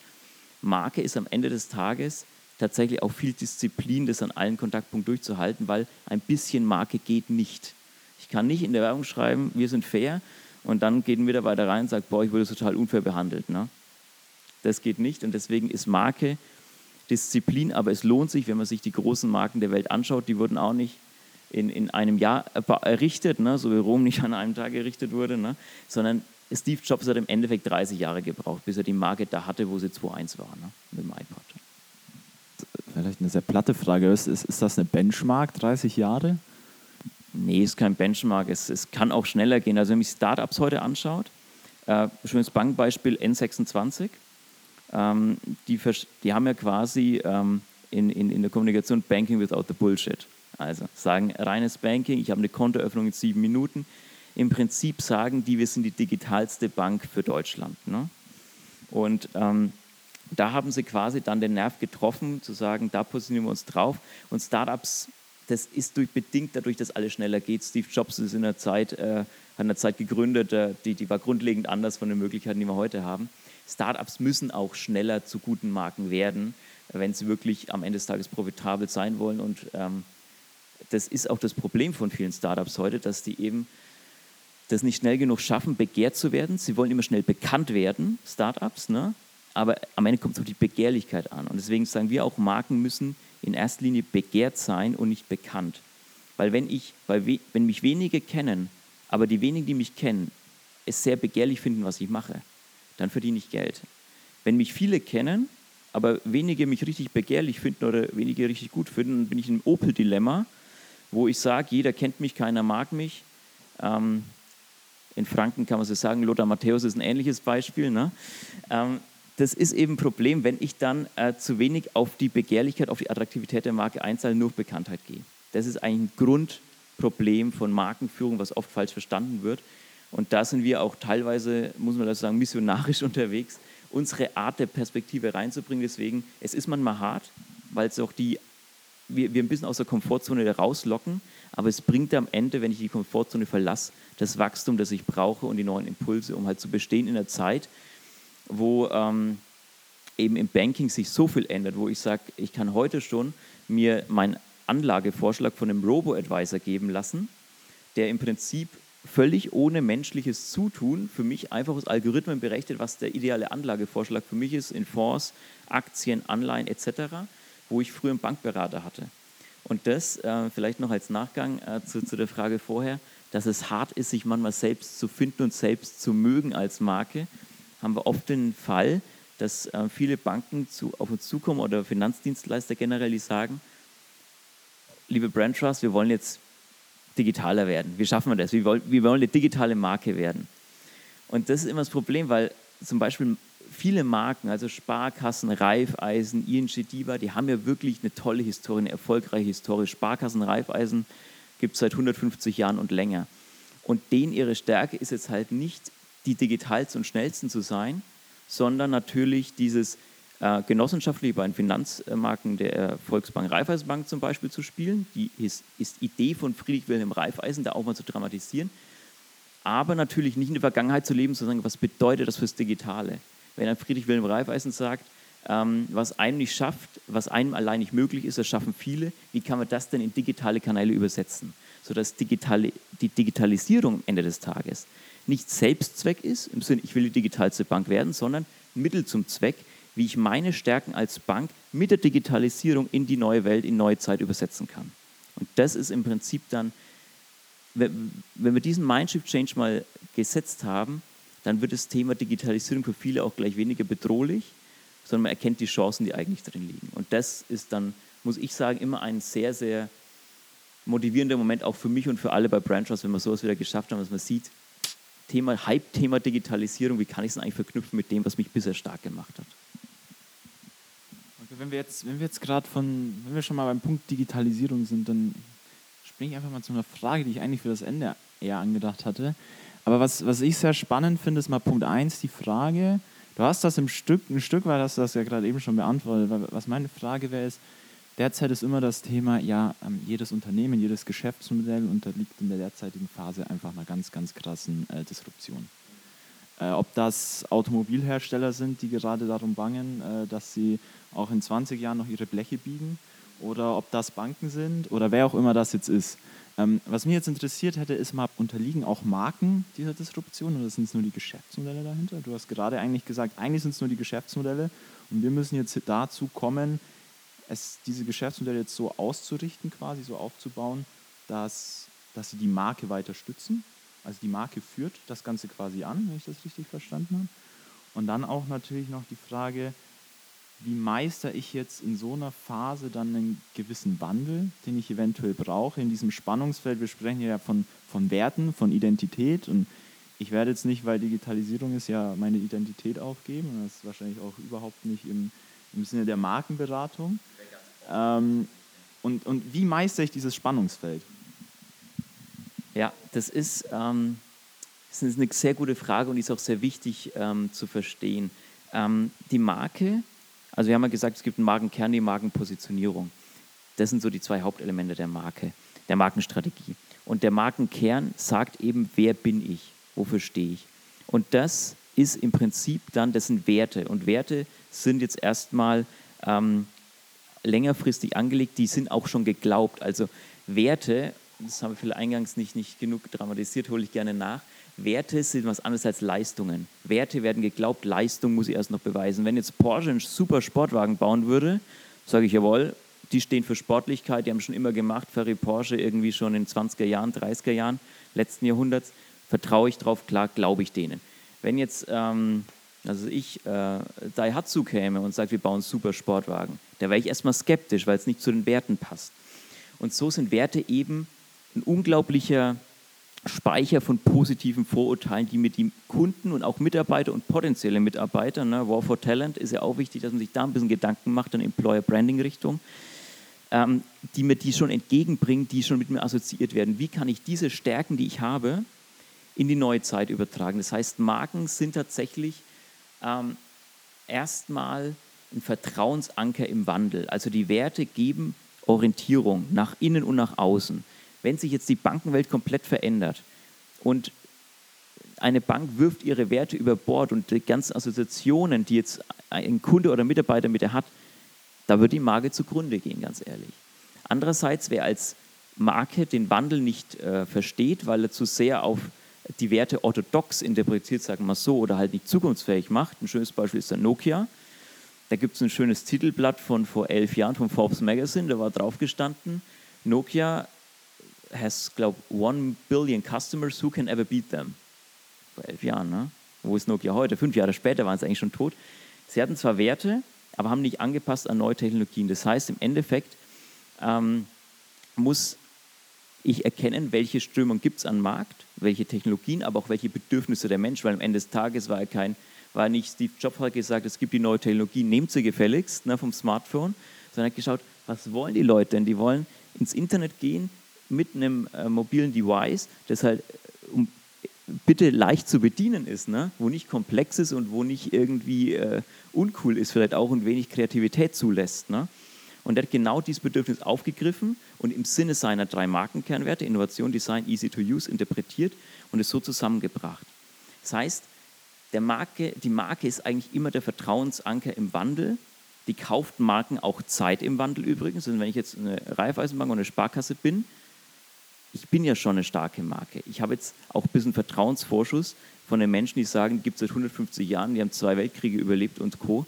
Marke ist am Ende des Tages tatsächlich auch viel Disziplin, das an allen Kontaktpunkten durchzuhalten, weil ein bisschen Marke geht nicht. Ich kann nicht in der Werbung schreiben, wir sind fair und dann geht ein Mitarbeiter rein und sagt, boah, ich wurde total unfair behandelt. Ne? Das geht nicht und deswegen ist Marke Disziplin, aber es lohnt sich, wenn man sich die großen Marken der Welt anschaut, die wurden auch nicht in, in einem Jahr errichtet, ne? so wie Rom nicht an einem Tag errichtet wurde, ne? sondern Steve Jobs hat im Endeffekt 30 Jahre gebraucht, bis er die Marke da hatte, wo sie 2.1 war, ne? mit dem iPod vielleicht eine sehr platte Frage. Ist, ist, ist das eine Benchmark, 30 Jahre? Nee, ist kein Benchmark. Es, es kann auch schneller gehen. Also wenn man sich Startups heute anschaut, äh, schönes Bankbeispiel N26, ähm, die, die haben ja quasi ähm, in, in, in der Kommunikation Banking without the Bullshit. Also sagen reines Banking, ich habe eine Kontoöffnung in sieben Minuten. Im Prinzip sagen die, wir sind die digitalste Bank für Deutschland. Ne? Und ähm, da haben sie quasi dann den Nerv getroffen, zu sagen, da positionieren wir uns drauf. Und Startups, das ist durch, bedingt dadurch, dass alles schneller geht. Steve Jobs ist in der Zeit, äh, hat in der Zeit gegründet, äh, die, die war grundlegend anders von den Möglichkeiten, die wir heute haben. Startups müssen auch schneller zu guten Marken werden, wenn sie wirklich am Ende des Tages profitabel sein wollen. Und ähm, das ist auch das Problem von vielen Startups heute, dass die eben das nicht schnell genug schaffen, begehrt zu werden. Sie wollen immer schnell bekannt werden, Startups, ne? Aber am Ende kommt es auf die Begehrlichkeit an. Und deswegen sagen wir auch, Marken müssen in erster Linie begehrt sein und nicht bekannt. Weil wenn, ich, weil we, wenn mich wenige kennen, aber die wenigen, die mich kennen, es sehr begehrlich finden, was ich mache, dann verdiene ich Geld. Wenn mich viele kennen, aber wenige mich richtig begehrlich finden oder wenige richtig gut finden, dann bin ich im Opel-Dilemma, wo ich sage, jeder kennt mich, keiner mag mich. Ähm, in Franken kann man so sagen, Lothar Matthäus ist ein ähnliches Beispiel. Ne? Ähm, das ist eben ein Problem, wenn ich dann äh, zu wenig auf die Begehrlichkeit, auf die Attraktivität der Marke einzahle, nur auf Bekanntheit gehe. Das ist eigentlich ein Grundproblem von Markenführung, was oft falsch verstanden wird. Und da sind wir auch teilweise, muss man das sagen, missionarisch unterwegs, unsere Art der Perspektive reinzubringen. Deswegen, es ist manchmal hart, weil es auch die, wir, wir ein bisschen aus der Komfortzone rauslocken, aber es bringt am Ende, wenn ich die Komfortzone verlasse, das Wachstum, das ich brauche und die neuen Impulse, um halt zu bestehen in der Zeit, wo ähm, eben im Banking sich so viel ändert, wo ich sage, ich kann heute schon mir meinen Anlagevorschlag von einem Robo-Advisor geben lassen, der im Prinzip völlig ohne menschliches Zutun für mich einfach aus Algorithmen berechnet, was der ideale Anlagevorschlag für mich ist in Fonds, Aktien, Anleihen etc., wo ich früher einen Bankberater hatte. Und das äh, vielleicht noch als Nachgang äh, zu, zu der Frage vorher, dass es hart ist, sich manchmal selbst zu finden und selbst zu mögen als Marke, haben wir oft den Fall, dass äh, viele Banken zu, auf uns zukommen oder Finanzdienstleister generell, die sagen, liebe Brand Trust, wir wollen jetzt digitaler werden. Wie schaffen wir das? Wir wollen, wir wollen eine digitale Marke werden. Und das ist immer das Problem, weil zum Beispiel viele Marken, also Sparkassen, Raiffeisen, ING DIBA, die haben ja wirklich eine tolle Historie, eine erfolgreiche Historie. Sparkassen, Raiffeisen gibt es seit 150 Jahren und länger. Und denen ihre Stärke ist jetzt halt nicht, die digitalsten und schnellsten zu sein, sondern natürlich dieses äh, genossenschaftlich bei den Finanzmarken der Volksbank Raiffeisenbank zum Beispiel zu spielen. Die ist, ist Idee von Friedrich Wilhelm Raiffeisen, da auch mal zu dramatisieren. Aber natürlich nicht in der Vergangenheit zu leben, sondern was bedeutet das fürs Digitale? Wenn ein Friedrich Wilhelm Raiffeisen sagt, ähm, was einem nicht schafft, was einem allein nicht möglich ist, das schaffen viele, wie kann man das denn in digitale Kanäle übersetzen? Sodass digitale, die Digitalisierung am Ende des Tages nicht Selbstzweck ist, im Sinne, ich will die digitalste Bank werden, sondern Mittel zum Zweck, wie ich meine Stärken als Bank mit der Digitalisierung in die neue Welt, in neue Zeit übersetzen kann. Und das ist im Prinzip dann, wenn wir diesen Mindshift-Change mal gesetzt haben, dann wird das Thema Digitalisierung für viele auch gleich weniger bedrohlich, sondern man erkennt die Chancen, die eigentlich drin liegen. Und das ist dann, muss ich sagen, immer ein sehr, sehr motivierender Moment auch für mich und für alle bei Branchers, wenn wir sowas wieder geschafft haben, dass man sieht, Thema, Hype-Thema Digitalisierung, wie kann ich es eigentlich verknüpfen mit dem, was mich bisher stark gemacht hat? Okay, wenn wir jetzt, jetzt gerade von, wenn wir schon mal beim Punkt Digitalisierung sind, dann springe ich einfach mal zu einer Frage, die ich eigentlich für das Ende eher angedacht hatte. Aber was, was ich sehr spannend finde, ist mal Punkt 1, die Frage, du hast das im Stück, ein Stück weit hast du das ja gerade eben schon beantwortet, was meine Frage wäre ist, derzeit ist immer das Thema, ja, ähm, jedes Unternehmen, jedes Geschäftsmodell unterliegt in der derzeitigen Phase einfach einer ganz, ganz krassen äh, Disruption. Äh, ob das Automobilhersteller sind, die gerade darum bangen, äh, dass sie auch in 20 Jahren noch ihre Bleche biegen, oder ob das Banken sind oder wer auch immer das jetzt ist. Ähm, was mich jetzt interessiert hätte, ist mal, unterliegen auch Marken dieser Disruption oder sind es nur die Geschäftsmodelle dahinter? Du hast gerade eigentlich gesagt, eigentlich sind es nur die Geschäftsmodelle und wir müssen jetzt dazu kommen, es, diese Geschäftsmodelle jetzt so auszurichten, quasi so aufzubauen, dass, dass sie die Marke weiter stützen. Also die Marke führt das Ganze quasi an, wenn ich das richtig verstanden habe. Und dann auch natürlich noch die Frage, wie meister ich jetzt in so einer Phase dann einen gewissen Wandel, den ich eventuell brauche in diesem Spannungsfeld. Wir sprechen ja von, von Werten, von Identität und ich werde jetzt nicht, weil Digitalisierung ist, ja meine Identität aufgeben. Das ist wahrscheinlich auch überhaupt nicht im, im Sinne der Markenberatung. Ähm, und, und wie meistere ich dieses Spannungsfeld? Ja, das ist, ähm, das ist eine sehr gute Frage und ist auch sehr wichtig ähm, zu verstehen. Ähm, die Marke also wir haben ja gesagt, es gibt einen Markenkern, die Markenpositionierung. Das sind so die zwei Hauptelemente der Marke, der Markenstrategie. Und der Markenkern sagt eben, wer bin ich, wofür stehe ich. Und das ist im Prinzip dann, das sind Werte. Und Werte sind jetzt erstmal ähm, längerfristig angelegt, die sind auch schon geglaubt. Also Werte, das haben wir vielleicht eingangs nicht, nicht genug dramatisiert, hole ich gerne nach. Werte sind was anderes als Leistungen. Werte werden geglaubt, Leistung muss ich erst noch beweisen. Wenn jetzt Porsche einen super Sportwagen bauen würde, sage ich jawohl, die stehen für Sportlichkeit, die haben schon immer gemacht, Ferry Porsche irgendwie schon in 20er Jahren, 30er Jahren letzten Jahrhunderts, vertraue ich drauf, klar, glaube ich denen. Wenn jetzt, ähm, also ich, äh, Daihatsu käme und sagt, wir bauen super Sportwagen, da wäre ich erstmal skeptisch, weil es nicht zu den Werten passt. Und so sind Werte eben ein unglaublicher Speicher von positiven Vorurteilen, die mit den Kunden und auch Mitarbeiter und potenzielle Mitarbeiter, ne, War for Talent ist ja auch wichtig, dass man sich da ein bisschen Gedanken macht in Employer Branding Richtung, ähm, die mir die schon entgegenbringen, die schon mit mir assoziiert werden. Wie kann ich diese Stärken, die ich habe, in die neue Zeit übertragen? Das heißt, Marken sind tatsächlich ähm, erstmal ein Vertrauensanker im Wandel. Also die Werte geben Orientierung nach innen und nach außen wenn sich jetzt die Bankenwelt komplett verändert und eine Bank wirft ihre Werte über Bord und die ganzen Assoziationen, die jetzt ein Kunde oder Mitarbeiter mit ihr hat, da wird die Marke zugrunde gehen, ganz ehrlich. Andererseits, wer als Marke den Wandel nicht äh, versteht, weil er zu sehr auf die Werte orthodox interpretiert, sagen wir so, oder halt nicht zukunftsfähig macht. Ein schönes Beispiel ist der Nokia. Da gibt es ein schönes Titelblatt von vor elf Jahren vom Forbes Magazine, da war drauf gestanden, Nokia has, glaube one billion customers, who can ever beat them? Vor elf Jahren, ne? Wo ist Nokia heute? Fünf Jahre später waren sie eigentlich schon tot. Sie hatten zwar Werte, aber haben nicht angepasst an neue Technologien. Das heißt, im Endeffekt ähm, muss ich erkennen, welche Strömung gibt es am Markt, welche Technologien, aber auch welche Bedürfnisse der Mensch, weil am Ende des Tages war er kein, war nicht Steve Jobs hat gesagt, es gibt die neue Technologie, nehmt sie gefälligst ne, vom Smartphone, sondern hat geschaut, was wollen die Leute denn? Die wollen ins Internet gehen mit einem äh, mobilen Device, das halt äh, um, bitte leicht zu bedienen ist, ne? wo nicht komplex ist und wo nicht irgendwie äh, uncool ist, vielleicht auch und wenig Kreativität zulässt. Ne? Und er hat genau dieses Bedürfnis aufgegriffen und im Sinne seiner drei Markenkernwerte, Innovation, Design, Easy to Use, interpretiert und es so zusammengebracht. Das heißt, Marke, die Marke ist eigentlich immer der Vertrauensanker im Wandel. Die kauft Marken auch Zeit im Wandel übrigens. Und wenn ich jetzt eine Raiffeisenbank oder eine Sparkasse bin, ich bin ja schon eine starke Marke. Ich habe jetzt auch ein bisschen Vertrauensvorschuss von den Menschen, die sagen, gibt es seit 150 Jahren, die haben zwei Weltkriege überlebt und Co.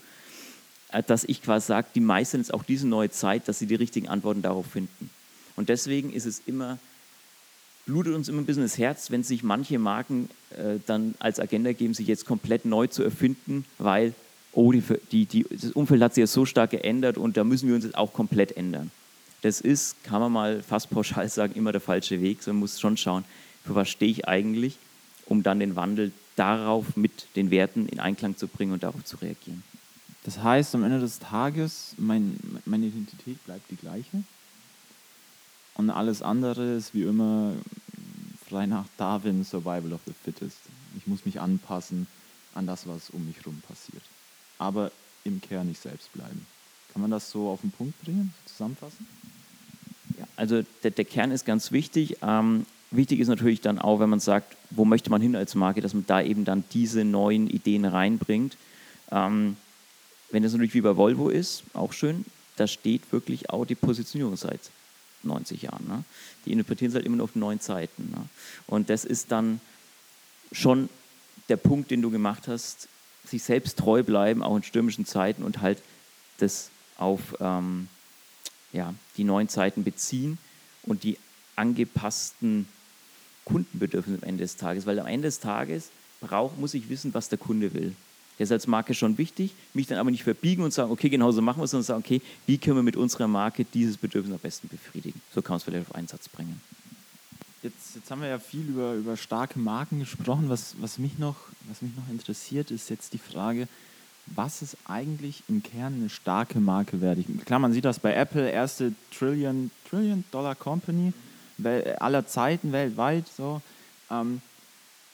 Äh, dass ich quasi sage, die meistern jetzt auch diese neue Zeit, dass sie die richtigen Antworten darauf finden. Und deswegen ist es immer, blutet uns immer ein bisschen das Herz, wenn sich manche Marken äh, dann als Agenda geben, sich jetzt komplett neu zu erfinden, weil, oh, die, die, die, das Umfeld hat sich ja so stark geändert und da müssen wir uns jetzt auch komplett ändern. Das ist, kann man mal fast pauschal sagen, immer der falsche Weg. So, man muss schon schauen, für was stehe ich eigentlich, um dann den Wandel darauf mit den Werten in Einklang zu bringen und darauf zu reagieren. Das heißt, am Ende des Tages, mein, meine Identität bleibt die gleiche. Und alles andere ist wie immer frei nach Darwin, Survival of the Fittest. Ich muss mich anpassen an das, was um mich herum passiert. Aber im Kern nicht selbst bleiben. Kann man das so auf den Punkt bringen, zusammenfassen? Ja, also der, der Kern ist ganz wichtig. Ähm, wichtig ist natürlich dann auch, wenn man sagt, wo möchte man hin als Marke, dass man da eben dann diese neuen Ideen reinbringt. Ähm, wenn das natürlich wie bei Volvo ist, auch schön, da steht wirklich auch die Positionierung seit 90 Jahren. Ne? Die interpretieren es halt immer nur auf neuen Zeiten. Ne? Und das ist dann schon der Punkt, den du gemacht hast, sich selbst treu bleiben, auch in stürmischen Zeiten und halt das auf ähm, ja, die neuen Zeiten beziehen und die angepassten Kundenbedürfnisse am Ende des Tages. Weil am Ende des Tages brauch, muss ich wissen, was der Kunde will. Der ist als Marke schon wichtig, mich dann aber nicht verbiegen und sagen, okay, genauso machen wir es, sondern sagen, okay, wie können wir mit unserer Marke dieses Bedürfnis am besten befriedigen? So kann man es vielleicht auf Einsatz bringen. Jetzt, jetzt haben wir ja viel über, über starke Marken gesprochen. Was, was, mich noch, was mich noch interessiert, ist jetzt die Frage, was ist eigentlich im Kern eine starke Marke wert? Klar, man sieht das bei Apple, erste Trillion, Trillion Dollar Company aller Zeiten weltweit. So. Ähm,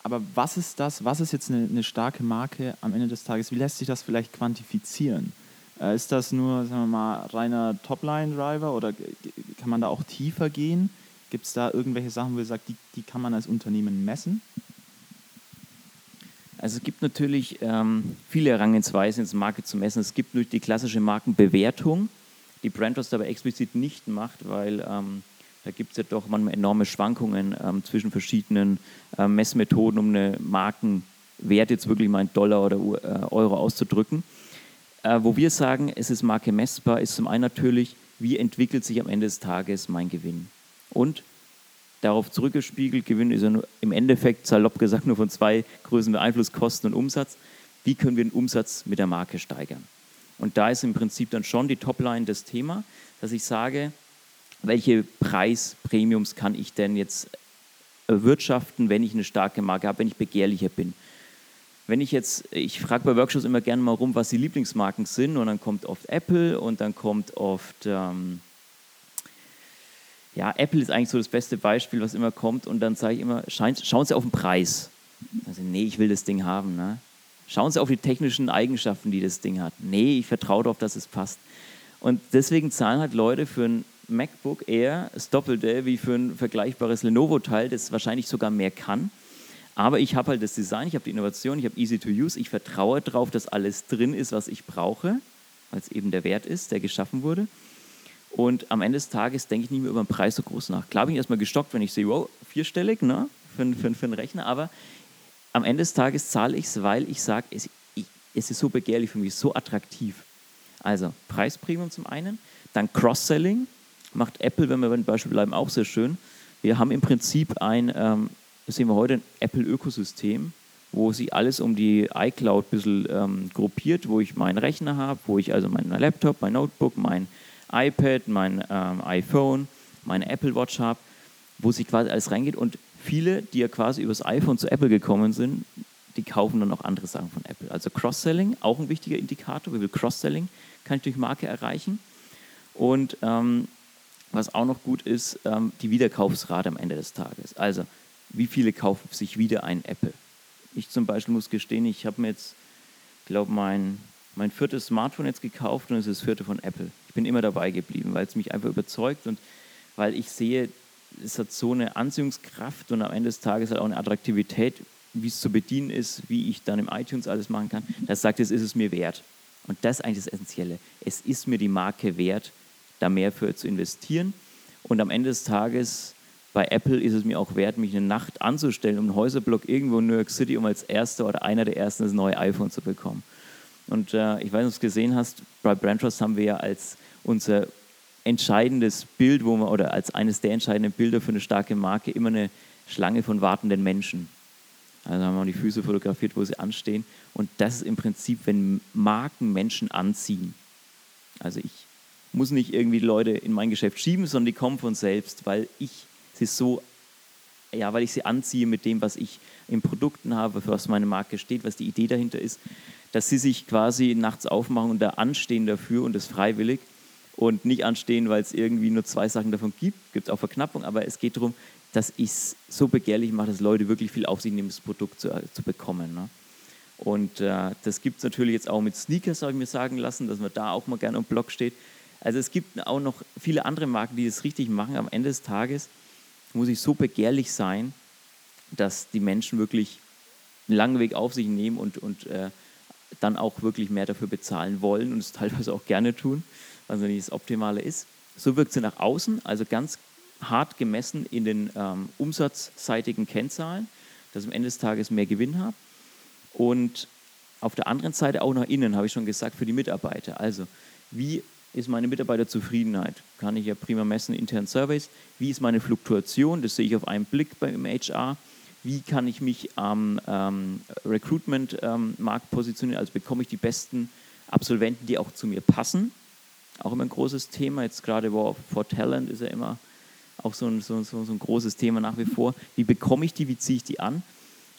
aber was ist das, was ist jetzt eine, eine, starke Marke am Ende des Tages? Wie lässt sich das vielleicht quantifizieren? Äh, ist das nur, sagen wir mal, reiner Topline-Driver oder kann man da auch tiefer gehen? Gibt es da irgendwelche Sachen, wo ihr sagt, die, die kann man als Unternehmen messen? Also es gibt natürlich ähm, viele Herangehensweisen, ins Marke zu messen. Es gibt natürlich die klassische Markenbewertung, die Brandhouse aber explizit nicht macht, weil ähm, da gibt es ja doch manchmal enorme Schwankungen ähm, zwischen verschiedenen äh, Messmethoden, um eine Markenwert jetzt wirklich mal in Dollar oder äh, Euro auszudrücken. Äh, wo wir sagen, es ist Marke messbar, ist zum einen natürlich, wie entwickelt sich am Ende des Tages mein Gewinn. Und darauf zurückgespiegelt, Gewinn ist ja nur, im Endeffekt, salopp gesagt, nur von zwei Größen beeinflusst, Kosten und Umsatz. Wie können wir den Umsatz mit der Marke steigern? Und da ist im Prinzip dann schon die Topline das Thema, dass ich sage, welche Preispremiums kann ich denn jetzt erwirtschaften, wenn ich eine starke Marke habe, wenn ich begehrlicher bin. Wenn ich jetzt, ich frage bei Workshops immer gerne mal rum, was die Lieblingsmarken sind und dann kommt oft Apple und dann kommt oft, ähm, ja, Apple ist eigentlich so das beste Beispiel, was immer kommt und dann sage ich immer, schauen Sie auf den Preis. Sagen nee, ich will das Ding haben. Ne? Schauen Sie auf die technischen Eigenschaften, die das Ding hat. Nee, ich vertraue darauf, dass es passt. Und deswegen zahlen halt Leute für ein MacBook Air das Doppelte wie für ein vergleichbares Lenovo-Teil, das wahrscheinlich sogar mehr kann. Aber ich habe halt das Design, ich habe die Innovation, ich habe Easy to Use, ich vertraue darauf, dass alles drin ist, was ich brauche, weil es eben der Wert ist, der geschaffen wurde. Und am Ende des Tages denke ich nicht mehr über den Preis so groß nach. Klar bin ich erstmal gestockt, wenn ich sehe, wow, vierstellig ne, für, für, für einen Rechner, aber am Ende des Tages zahle ich es, weil ich sage, es, es ist so begehrlich für mich, so attraktiv. Also Preispremium zum einen, dann Cross-Selling macht Apple, wenn wir beim Beispiel bleiben, auch sehr schön. Wir haben im Prinzip ein, ähm, sehen wir heute, ein Apple-Ökosystem, wo sich alles um die iCloud ein bisschen ähm, gruppiert, wo ich meinen Rechner habe, wo ich also meinen Laptop, mein Notebook, mein iPad, mein ähm, iPhone, meine Apple Watch habe, wo sich quasi alles reingeht und viele, die ja quasi übers iPhone zu Apple gekommen sind, die kaufen dann auch andere Sachen von Apple. Also Cross-Selling, auch ein wichtiger Indikator, wie viel Cross-Selling kann ich durch Marke erreichen. Und ähm, was auch noch gut ist, ähm, die Wiederkaufsrate am Ende des Tages. Also wie viele kaufen sich wieder ein Apple? Ich zum Beispiel muss gestehen, ich habe mir jetzt, glaube mein, mein viertes Smartphone jetzt gekauft und es ist das vierte von Apple. Ich bin immer dabei geblieben, weil es mich einfach überzeugt und weil ich sehe, es hat so eine Anziehungskraft und am Ende des Tages hat auch eine Attraktivität, wie es zu bedienen ist, wie ich dann im iTunes alles machen kann. Das sagt, es ist es mir wert. Und das ist eigentlich das Essentielle. Es ist mir die Marke wert, da mehr für zu investieren. Und am Ende des Tages bei Apple ist es mir auch wert, mich eine Nacht anzustellen, um einen Häuserblock irgendwo in New York City, um als erster oder einer der ersten das neue iPhone zu bekommen. Und äh, ich weiß nicht, ob du es gesehen hast, bei Brandtrust haben wir ja als unser entscheidendes Bild, wo man, oder als eines der entscheidenden Bilder für eine starke Marke immer eine Schlange von wartenden Menschen. Also haben wir die Füße fotografiert, wo sie anstehen. Und das ist im Prinzip, wenn Marken Menschen anziehen. Also ich muss nicht irgendwie Leute in mein Geschäft schieben, sondern die kommen von selbst, weil ich sie so, ja, weil ich sie anziehe mit dem, was ich in Produkten habe, für was meine Marke steht, was die Idee dahinter ist, dass sie sich quasi nachts aufmachen und da anstehen dafür und das freiwillig und nicht anstehen, weil es irgendwie nur zwei Sachen davon gibt. Gibt es auch Verknappung, aber es geht darum, dass ich es so begehrlich mache, dass Leute wirklich viel auf sich nehmen, das Produkt zu, zu bekommen. Ne? Und äh, das gibt es natürlich jetzt auch mit Sneakers, habe ich mir sagen lassen, dass man da auch mal gerne im Blog steht. Also es gibt auch noch viele andere Marken, die das richtig machen. Am Ende des Tages muss ich so begehrlich sein, dass die Menschen wirklich einen langen Weg auf sich nehmen und, und äh, dann auch wirklich mehr dafür bezahlen wollen und es teilweise auch gerne tun, was nicht das Optimale ist. So wirkt sie nach außen, also ganz hart gemessen in den ähm, umsatzseitigen Kennzahlen, dass ich am Ende des Tages mehr Gewinn habe. Und auf der anderen Seite auch nach innen, habe ich schon gesagt, für die Mitarbeiter. Also, wie ist meine Mitarbeiterzufriedenheit? Kann ich ja prima messen, internen Surveys. Wie ist meine Fluktuation? Das sehe ich auf einen Blick beim HR. Wie kann ich mich am ähm, Recruitment-Markt ähm, positionieren? Also bekomme ich die besten Absolventen, die auch zu mir passen? Auch immer ein großes Thema. Jetzt gerade War for Talent ist ja immer auch so ein, so, so, so ein großes Thema nach wie vor. Wie bekomme ich die? Wie ziehe ich die an?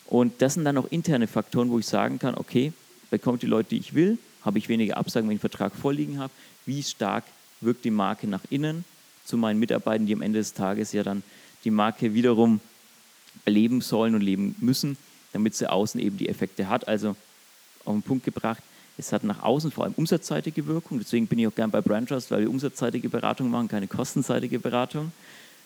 Und das sind dann auch interne Faktoren, wo ich sagen kann, okay, bekomme ich die Leute, die ich will? Habe ich weniger Absagen, wenn ich einen Vertrag vorliegen habe? wie stark wirkt die Marke nach innen zu meinen Mitarbeitern, die am Ende des Tages ja dann die Marke wiederum leben sollen und leben müssen, damit sie außen eben die Effekte hat. Also auf den Punkt gebracht, es hat nach außen vor allem umsatzseitige Wirkung. Deswegen bin ich auch gern bei Brand Trust, weil wir umsatzseitige Beratung machen, keine kostenseitige Beratung.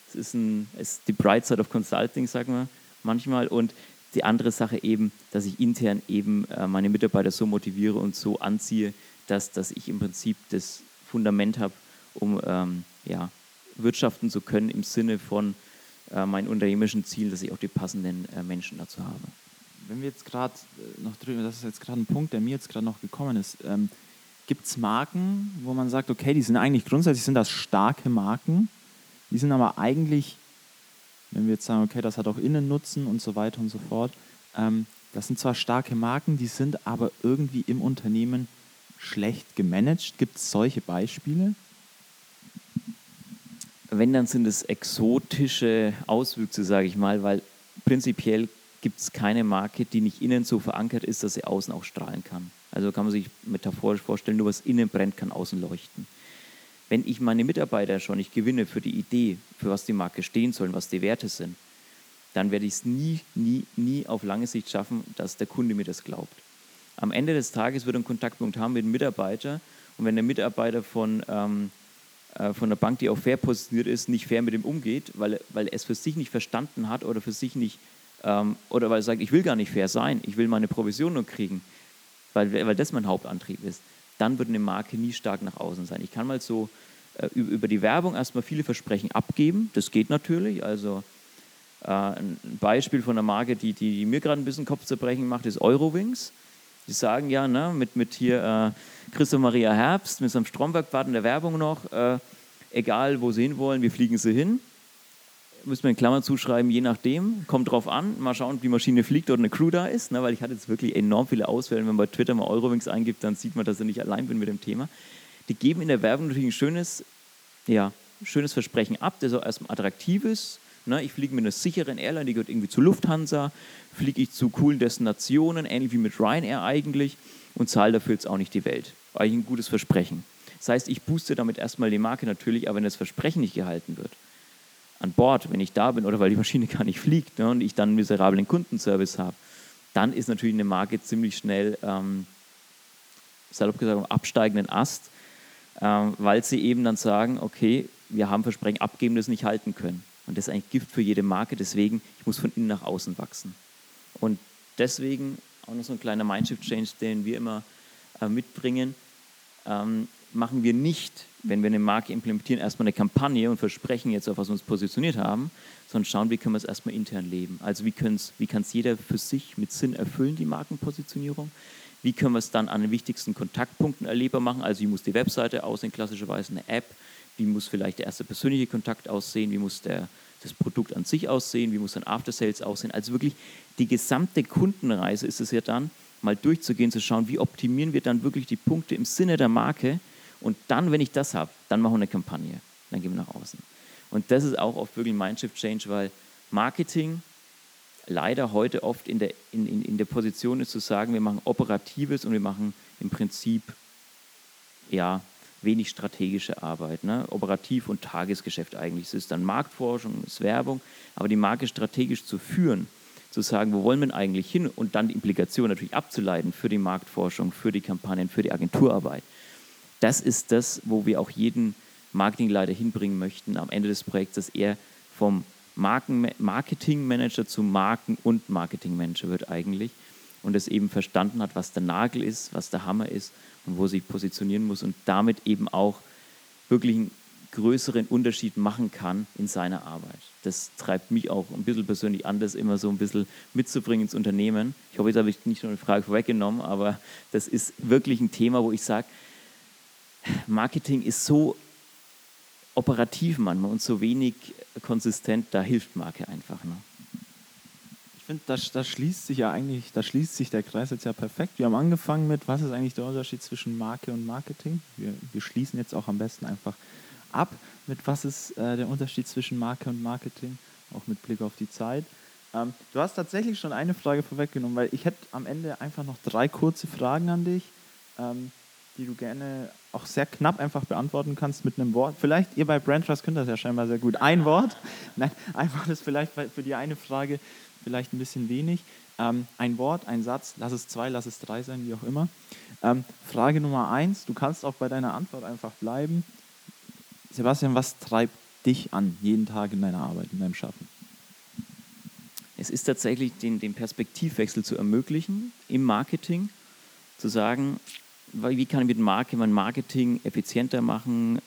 Es ist, ein, es ist die Bright Side of Consulting, sagen wir manchmal. Und die andere Sache eben, dass ich intern eben äh, meine Mitarbeiter so motiviere und so anziehe, dass, dass ich im Prinzip das Fundament habe, um ähm, ja, wirtschaften zu können im Sinne von äh, meinen unternehmerischen Zielen, dass ich auch die passenden äh, Menschen dazu habe. Wenn wir jetzt gerade äh, noch drüber, das ist jetzt gerade ein Punkt, der mir jetzt gerade noch gekommen ist. Ähm, Gibt es Marken, wo man sagt, okay, die sind eigentlich grundsätzlich sind das starke Marken, die sind aber eigentlich, wenn wir jetzt sagen, okay, das hat auch Innennutzen und so weiter und so fort, ähm, das sind zwar starke Marken, die sind aber irgendwie im Unternehmen schlecht gemanagt? Gibt es solche Beispiele? Wenn, dann sind es exotische Auswüchse, sage ich mal, weil prinzipiell gibt es keine Marke, die nicht innen so verankert ist, dass sie außen auch strahlen kann. Also kann man sich metaphorisch vorstellen, nur was innen brennt, kann außen leuchten. Wenn ich meine Mitarbeiter schon nicht gewinne für die Idee, für was die Marke stehen soll, was die Werte sind, dann werde ich es nie, nie, nie auf lange Sicht schaffen, dass der Kunde mir das glaubt am Ende des Tages wird er einen Kontaktpunkt haben mit dem Mitarbeiter. Und wenn der Mitarbeiter von, ähm, äh, von der Bank, die auch fair positioniert ist, nicht fair mit ihm umgeht, weil, weil er es für sich nicht verstanden hat oder für sich nicht, ähm, oder weil er sagt, ich will gar nicht fair sein, ich will meine Provision nur kriegen, weil, weil das mein Hauptantrieb ist, dann wird eine Marke nie stark nach außen sein. Ich kann mal so äh, über die Werbung erstmal viele Versprechen abgeben. Das geht natürlich. Also äh, ein Beispiel von einer Marke, die, die, die mir gerade ein bisschen Kopfzerbrechen macht, ist Eurowings. Die sagen ja, ne, mit, mit hier äh, Christoph Maria Herbst, mit seinem Stromberg-Bad der Werbung noch, äh, egal wo sie hinwollen, wir fliegen sie hin. Müssen wir in Klammern zuschreiben, je nachdem, kommt drauf an, mal schauen, ob die Maschine fliegt oder eine Crew da ist, ne, weil ich hatte jetzt wirklich enorm viele Auswählen. Wenn man bei Twitter mal Eurowings eingibt, dann sieht man, dass ich nicht allein bin mit dem Thema. Die geben in der Werbung natürlich ein schönes, ja, schönes Versprechen ab, das auch erstmal attraktiv ist, Ne, ich fliege mit einer sicheren Airline, die gehört irgendwie zu Lufthansa, fliege ich zu coolen Destinationen, ähnlich wie mit Ryanair eigentlich, und zahle dafür jetzt auch nicht die Welt. Eigentlich ein gutes Versprechen. Das heißt, ich booste damit erstmal die Marke natürlich, aber wenn das Versprechen nicht gehalten wird, an Bord, wenn ich da bin oder weil die Maschine gar nicht fliegt ne, und ich dann einen miserablen Kundenservice habe, dann ist natürlich eine Marke ziemlich schnell, ähm, salopp gesagt, am absteigenden Ast, ähm, weil sie eben dann sagen, okay, wir haben Versprechen abgegeben, das nicht halten können. Und das ist eigentlich Gift für jede Marke. Deswegen, ich muss von innen nach außen wachsen. Und deswegen auch noch so ein kleiner Mindshift-Change, den wir immer äh, mitbringen. Ähm, machen wir nicht, wenn wir eine Marke implementieren, erstmal eine Kampagne und versprechen jetzt, auf was wir uns positioniert haben, sondern schauen, wie können wir es erstmal intern leben. Also wie, wie kann es jeder für sich mit Sinn erfüllen, die Markenpositionierung? Wie können wir es dann an den wichtigsten Kontaktpunkten erlebbar machen? Also wie muss die Webseite aussehen, klassischerweise eine App, wie muss vielleicht der erste persönliche Kontakt aussehen, wie muss der, das Produkt an sich aussehen, wie muss ein After Sales aussehen. Also wirklich die gesamte Kundenreise ist es ja dann, mal durchzugehen, zu schauen, wie optimieren wir dann wirklich die Punkte im Sinne der Marke. Und dann, wenn ich das habe, dann machen wir eine Kampagne. Dann gehen wir nach außen. Und das ist auch oft wirklich ein Mindshift-Change, weil Marketing leider heute oft in der, in, in, in der Position ist zu sagen, wir machen Operatives und wir machen im Prinzip ja, wenig strategische Arbeit. Ne? Operativ und Tagesgeschäft eigentlich. Es ist dann Marktforschung, es ist Werbung, aber die Marke strategisch zu führen, zu sagen, wo wollen wir eigentlich hin und dann die Implikation natürlich abzuleiten für die Marktforschung, für die Kampagnen, für die Agenturarbeit. Das ist das, wo wir auch jeden Marketingleiter hinbringen möchten am Ende des Projekts, dass er vom Marken Marketingmanager zu Marken- und Marketingmanager wird eigentlich und es eben verstanden hat, was der Nagel ist, was der Hammer ist und wo sich positionieren muss und damit eben auch wirklich einen größeren Unterschied machen kann in seiner Arbeit. Das treibt mich auch ein bisschen persönlich an, das immer so ein bisschen mitzubringen ins Unternehmen. Ich hoffe, jetzt habe ich nicht nur eine Frage vorweggenommen, aber das ist wirklich ein Thema, wo ich sage, Marketing ist so operativ manchmal und so wenig konsistent, da hilft Marke einfach. Ne? finde, da, da schließt sich ja eigentlich, da schließt sich der Kreis jetzt ja perfekt. Wir haben angefangen mit, was ist eigentlich der Unterschied zwischen Marke und Marketing? Wir, wir schließen jetzt auch am besten einfach ab mit, was ist äh, der Unterschied zwischen Marke und Marketing, auch mit Blick auf die Zeit. Ähm, du hast tatsächlich schon eine Frage vorweggenommen, weil ich hätte am Ende einfach noch drei kurze Fragen an dich, ähm, die du gerne auch sehr knapp einfach beantworten kannst mit einem Wort. Vielleicht, ihr bei Brand Trust könnt das ja scheinbar sehr gut. Ein Wort. Nein, einfach das vielleicht für die eine Frage vielleicht ein bisschen wenig. Ähm, ein Wort, ein Satz, lass es zwei, lass es drei sein, wie auch immer. Ähm, Frage Nummer eins, du kannst auch bei deiner Antwort einfach bleiben. Sebastian, was treibt dich an, jeden Tag in deiner Arbeit, in deinem Schaffen? Es ist tatsächlich, den, den Perspektivwechsel zu ermöglichen im Marketing, zu sagen, wie kann ich mit Marke mein Marketing effizienter machen,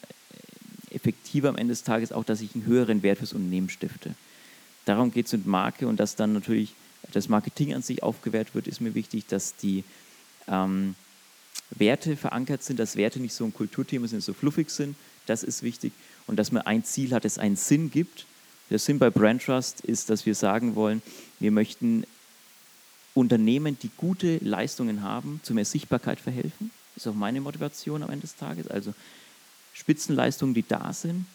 effektiver am Ende des Tages auch, dass ich einen höheren Wert fürs Unternehmen stifte. Darum geht es mit Marke und dass dann natürlich das Marketing an sich aufgewertet wird, ist mir wichtig, dass die ähm, Werte verankert sind, dass Werte nicht so ein Kulturthema sind, so fluffig sind. Das ist wichtig. Und dass man ein Ziel hat, das einen Sinn gibt. Der Sinn bei Brand Trust ist, dass wir sagen wollen, wir möchten Unternehmen, die gute Leistungen haben, zu mehr Sichtbarkeit verhelfen. Ist auch meine Motivation am Ende des Tages. Also Spitzenleistungen, die da sind,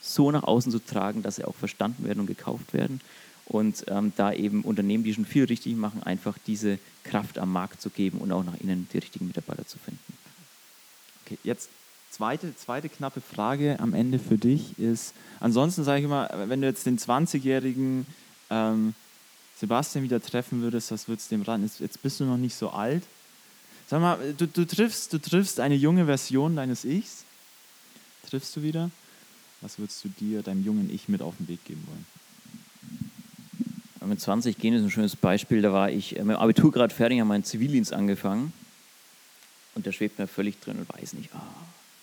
so nach außen zu tragen, dass sie auch verstanden werden und gekauft werden. Und ähm, da eben Unternehmen, die schon viel richtig machen, einfach diese Kraft am Markt zu geben und auch nach innen die richtigen Mitarbeiter zu finden. Okay, jetzt zweite, zweite knappe Frage am Ende für dich ist, ansonsten sage ich immer, wenn du jetzt den 20-jährigen ähm, Sebastian wieder treffen würdest, was würdest du dem ran? Jetzt bist du noch nicht so alt. Sag mal, du, du, triffst, du triffst eine junge Version deines Ichs. Triffst du wieder? Was würdest du dir, deinem jungen Ich mit auf den Weg geben wollen? Mit 20 gehen ist ein schönes Beispiel. Da war ich mit dem Abitur gerade fertig, habe meinen Zivildienst angefangen. Und der schwebt mir völlig drin und weiß nicht, oh,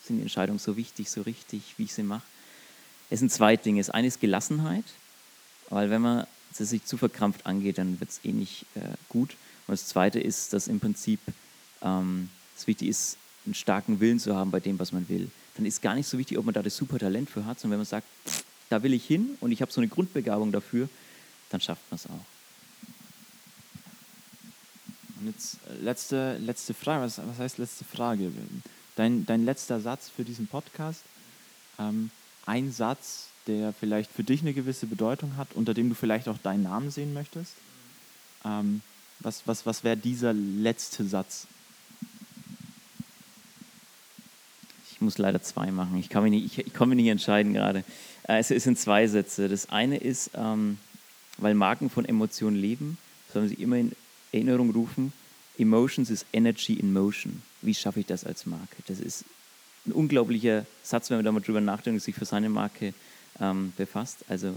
sind die Entscheidungen so wichtig, so richtig, wie ich sie mache. Es sind zwei Dinge. Das eine ist Gelassenheit, weil wenn man es sich zu verkrampft angeht, dann wird es eh nicht äh, gut. Und das zweite ist, dass im Prinzip ähm, es wichtig ist, einen starken Willen zu haben bei dem, was man will. Dann ist gar nicht so wichtig, ob man da das super Talent für hat, sondern wenn man sagt, da will ich hin und ich habe so eine Grundbegabung dafür, dann schafft man es auch. Und jetzt äh, letzte, letzte Frage, was, was heißt letzte Frage? Dein, dein letzter Satz für diesen Podcast, ähm, ein Satz, der vielleicht für dich eine gewisse Bedeutung hat, unter dem du vielleicht auch deinen Namen sehen möchtest. Ähm, was was, was wäre dieser letzte Satz? Ich muss leider zwei machen. Ich kann mich nicht, ich, ich kann mich nicht entscheiden gerade. Äh, es sind zwei Sätze. Das eine ist, ähm, weil Marken von Emotionen leben, sollen sie immer in Erinnerung rufen, Emotions is Energy in Motion. Wie schaffe ich das als Marke? Das ist ein unglaublicher Satz, wenn man da mal drüber nachdenkt sich für seine Marke ähm, befasst. Also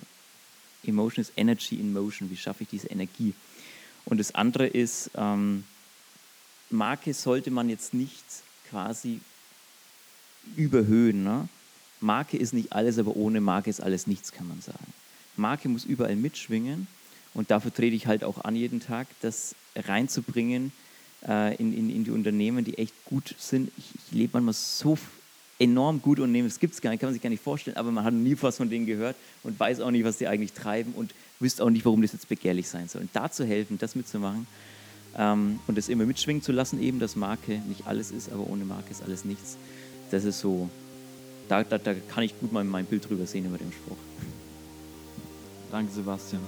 Emotion is Energy in Motion. Wie schaffe ich diese Energie? Und das andere ist, ähm, Marke sollte man jetzt nicht quasi überhöhen. Ne? Marke ist nicht alles, aber ohne Marke ist alles nichts, kann man sagen. Marke muss überall mitschwingen und dafür trete ich halt auch an jeden Tag, das reinzubringen äh, in, in, in die Unternehmen, die echt gut sind. Ich, ich lebe manchmal so enorm gut Unternehmen, das gibt es gar nicht, kann man sich gar nicht vorstellen, aber man hat nie was von denen gehört und weiß auch nicht, was die eigentlich treiben und wüsste auch nicht, warum das jetzt begehrlich sein soll. Und da zu helfen, das mitzumachen ähm, und das immer mitschwingen zu lassen, eben, dass Marke nicht alles ist, aber ohne Marke ist alles nichts. Das ist so, da, da, da kann ich gut mal mein Bild drüber sehen über den Spruch. Danke, Sebastian.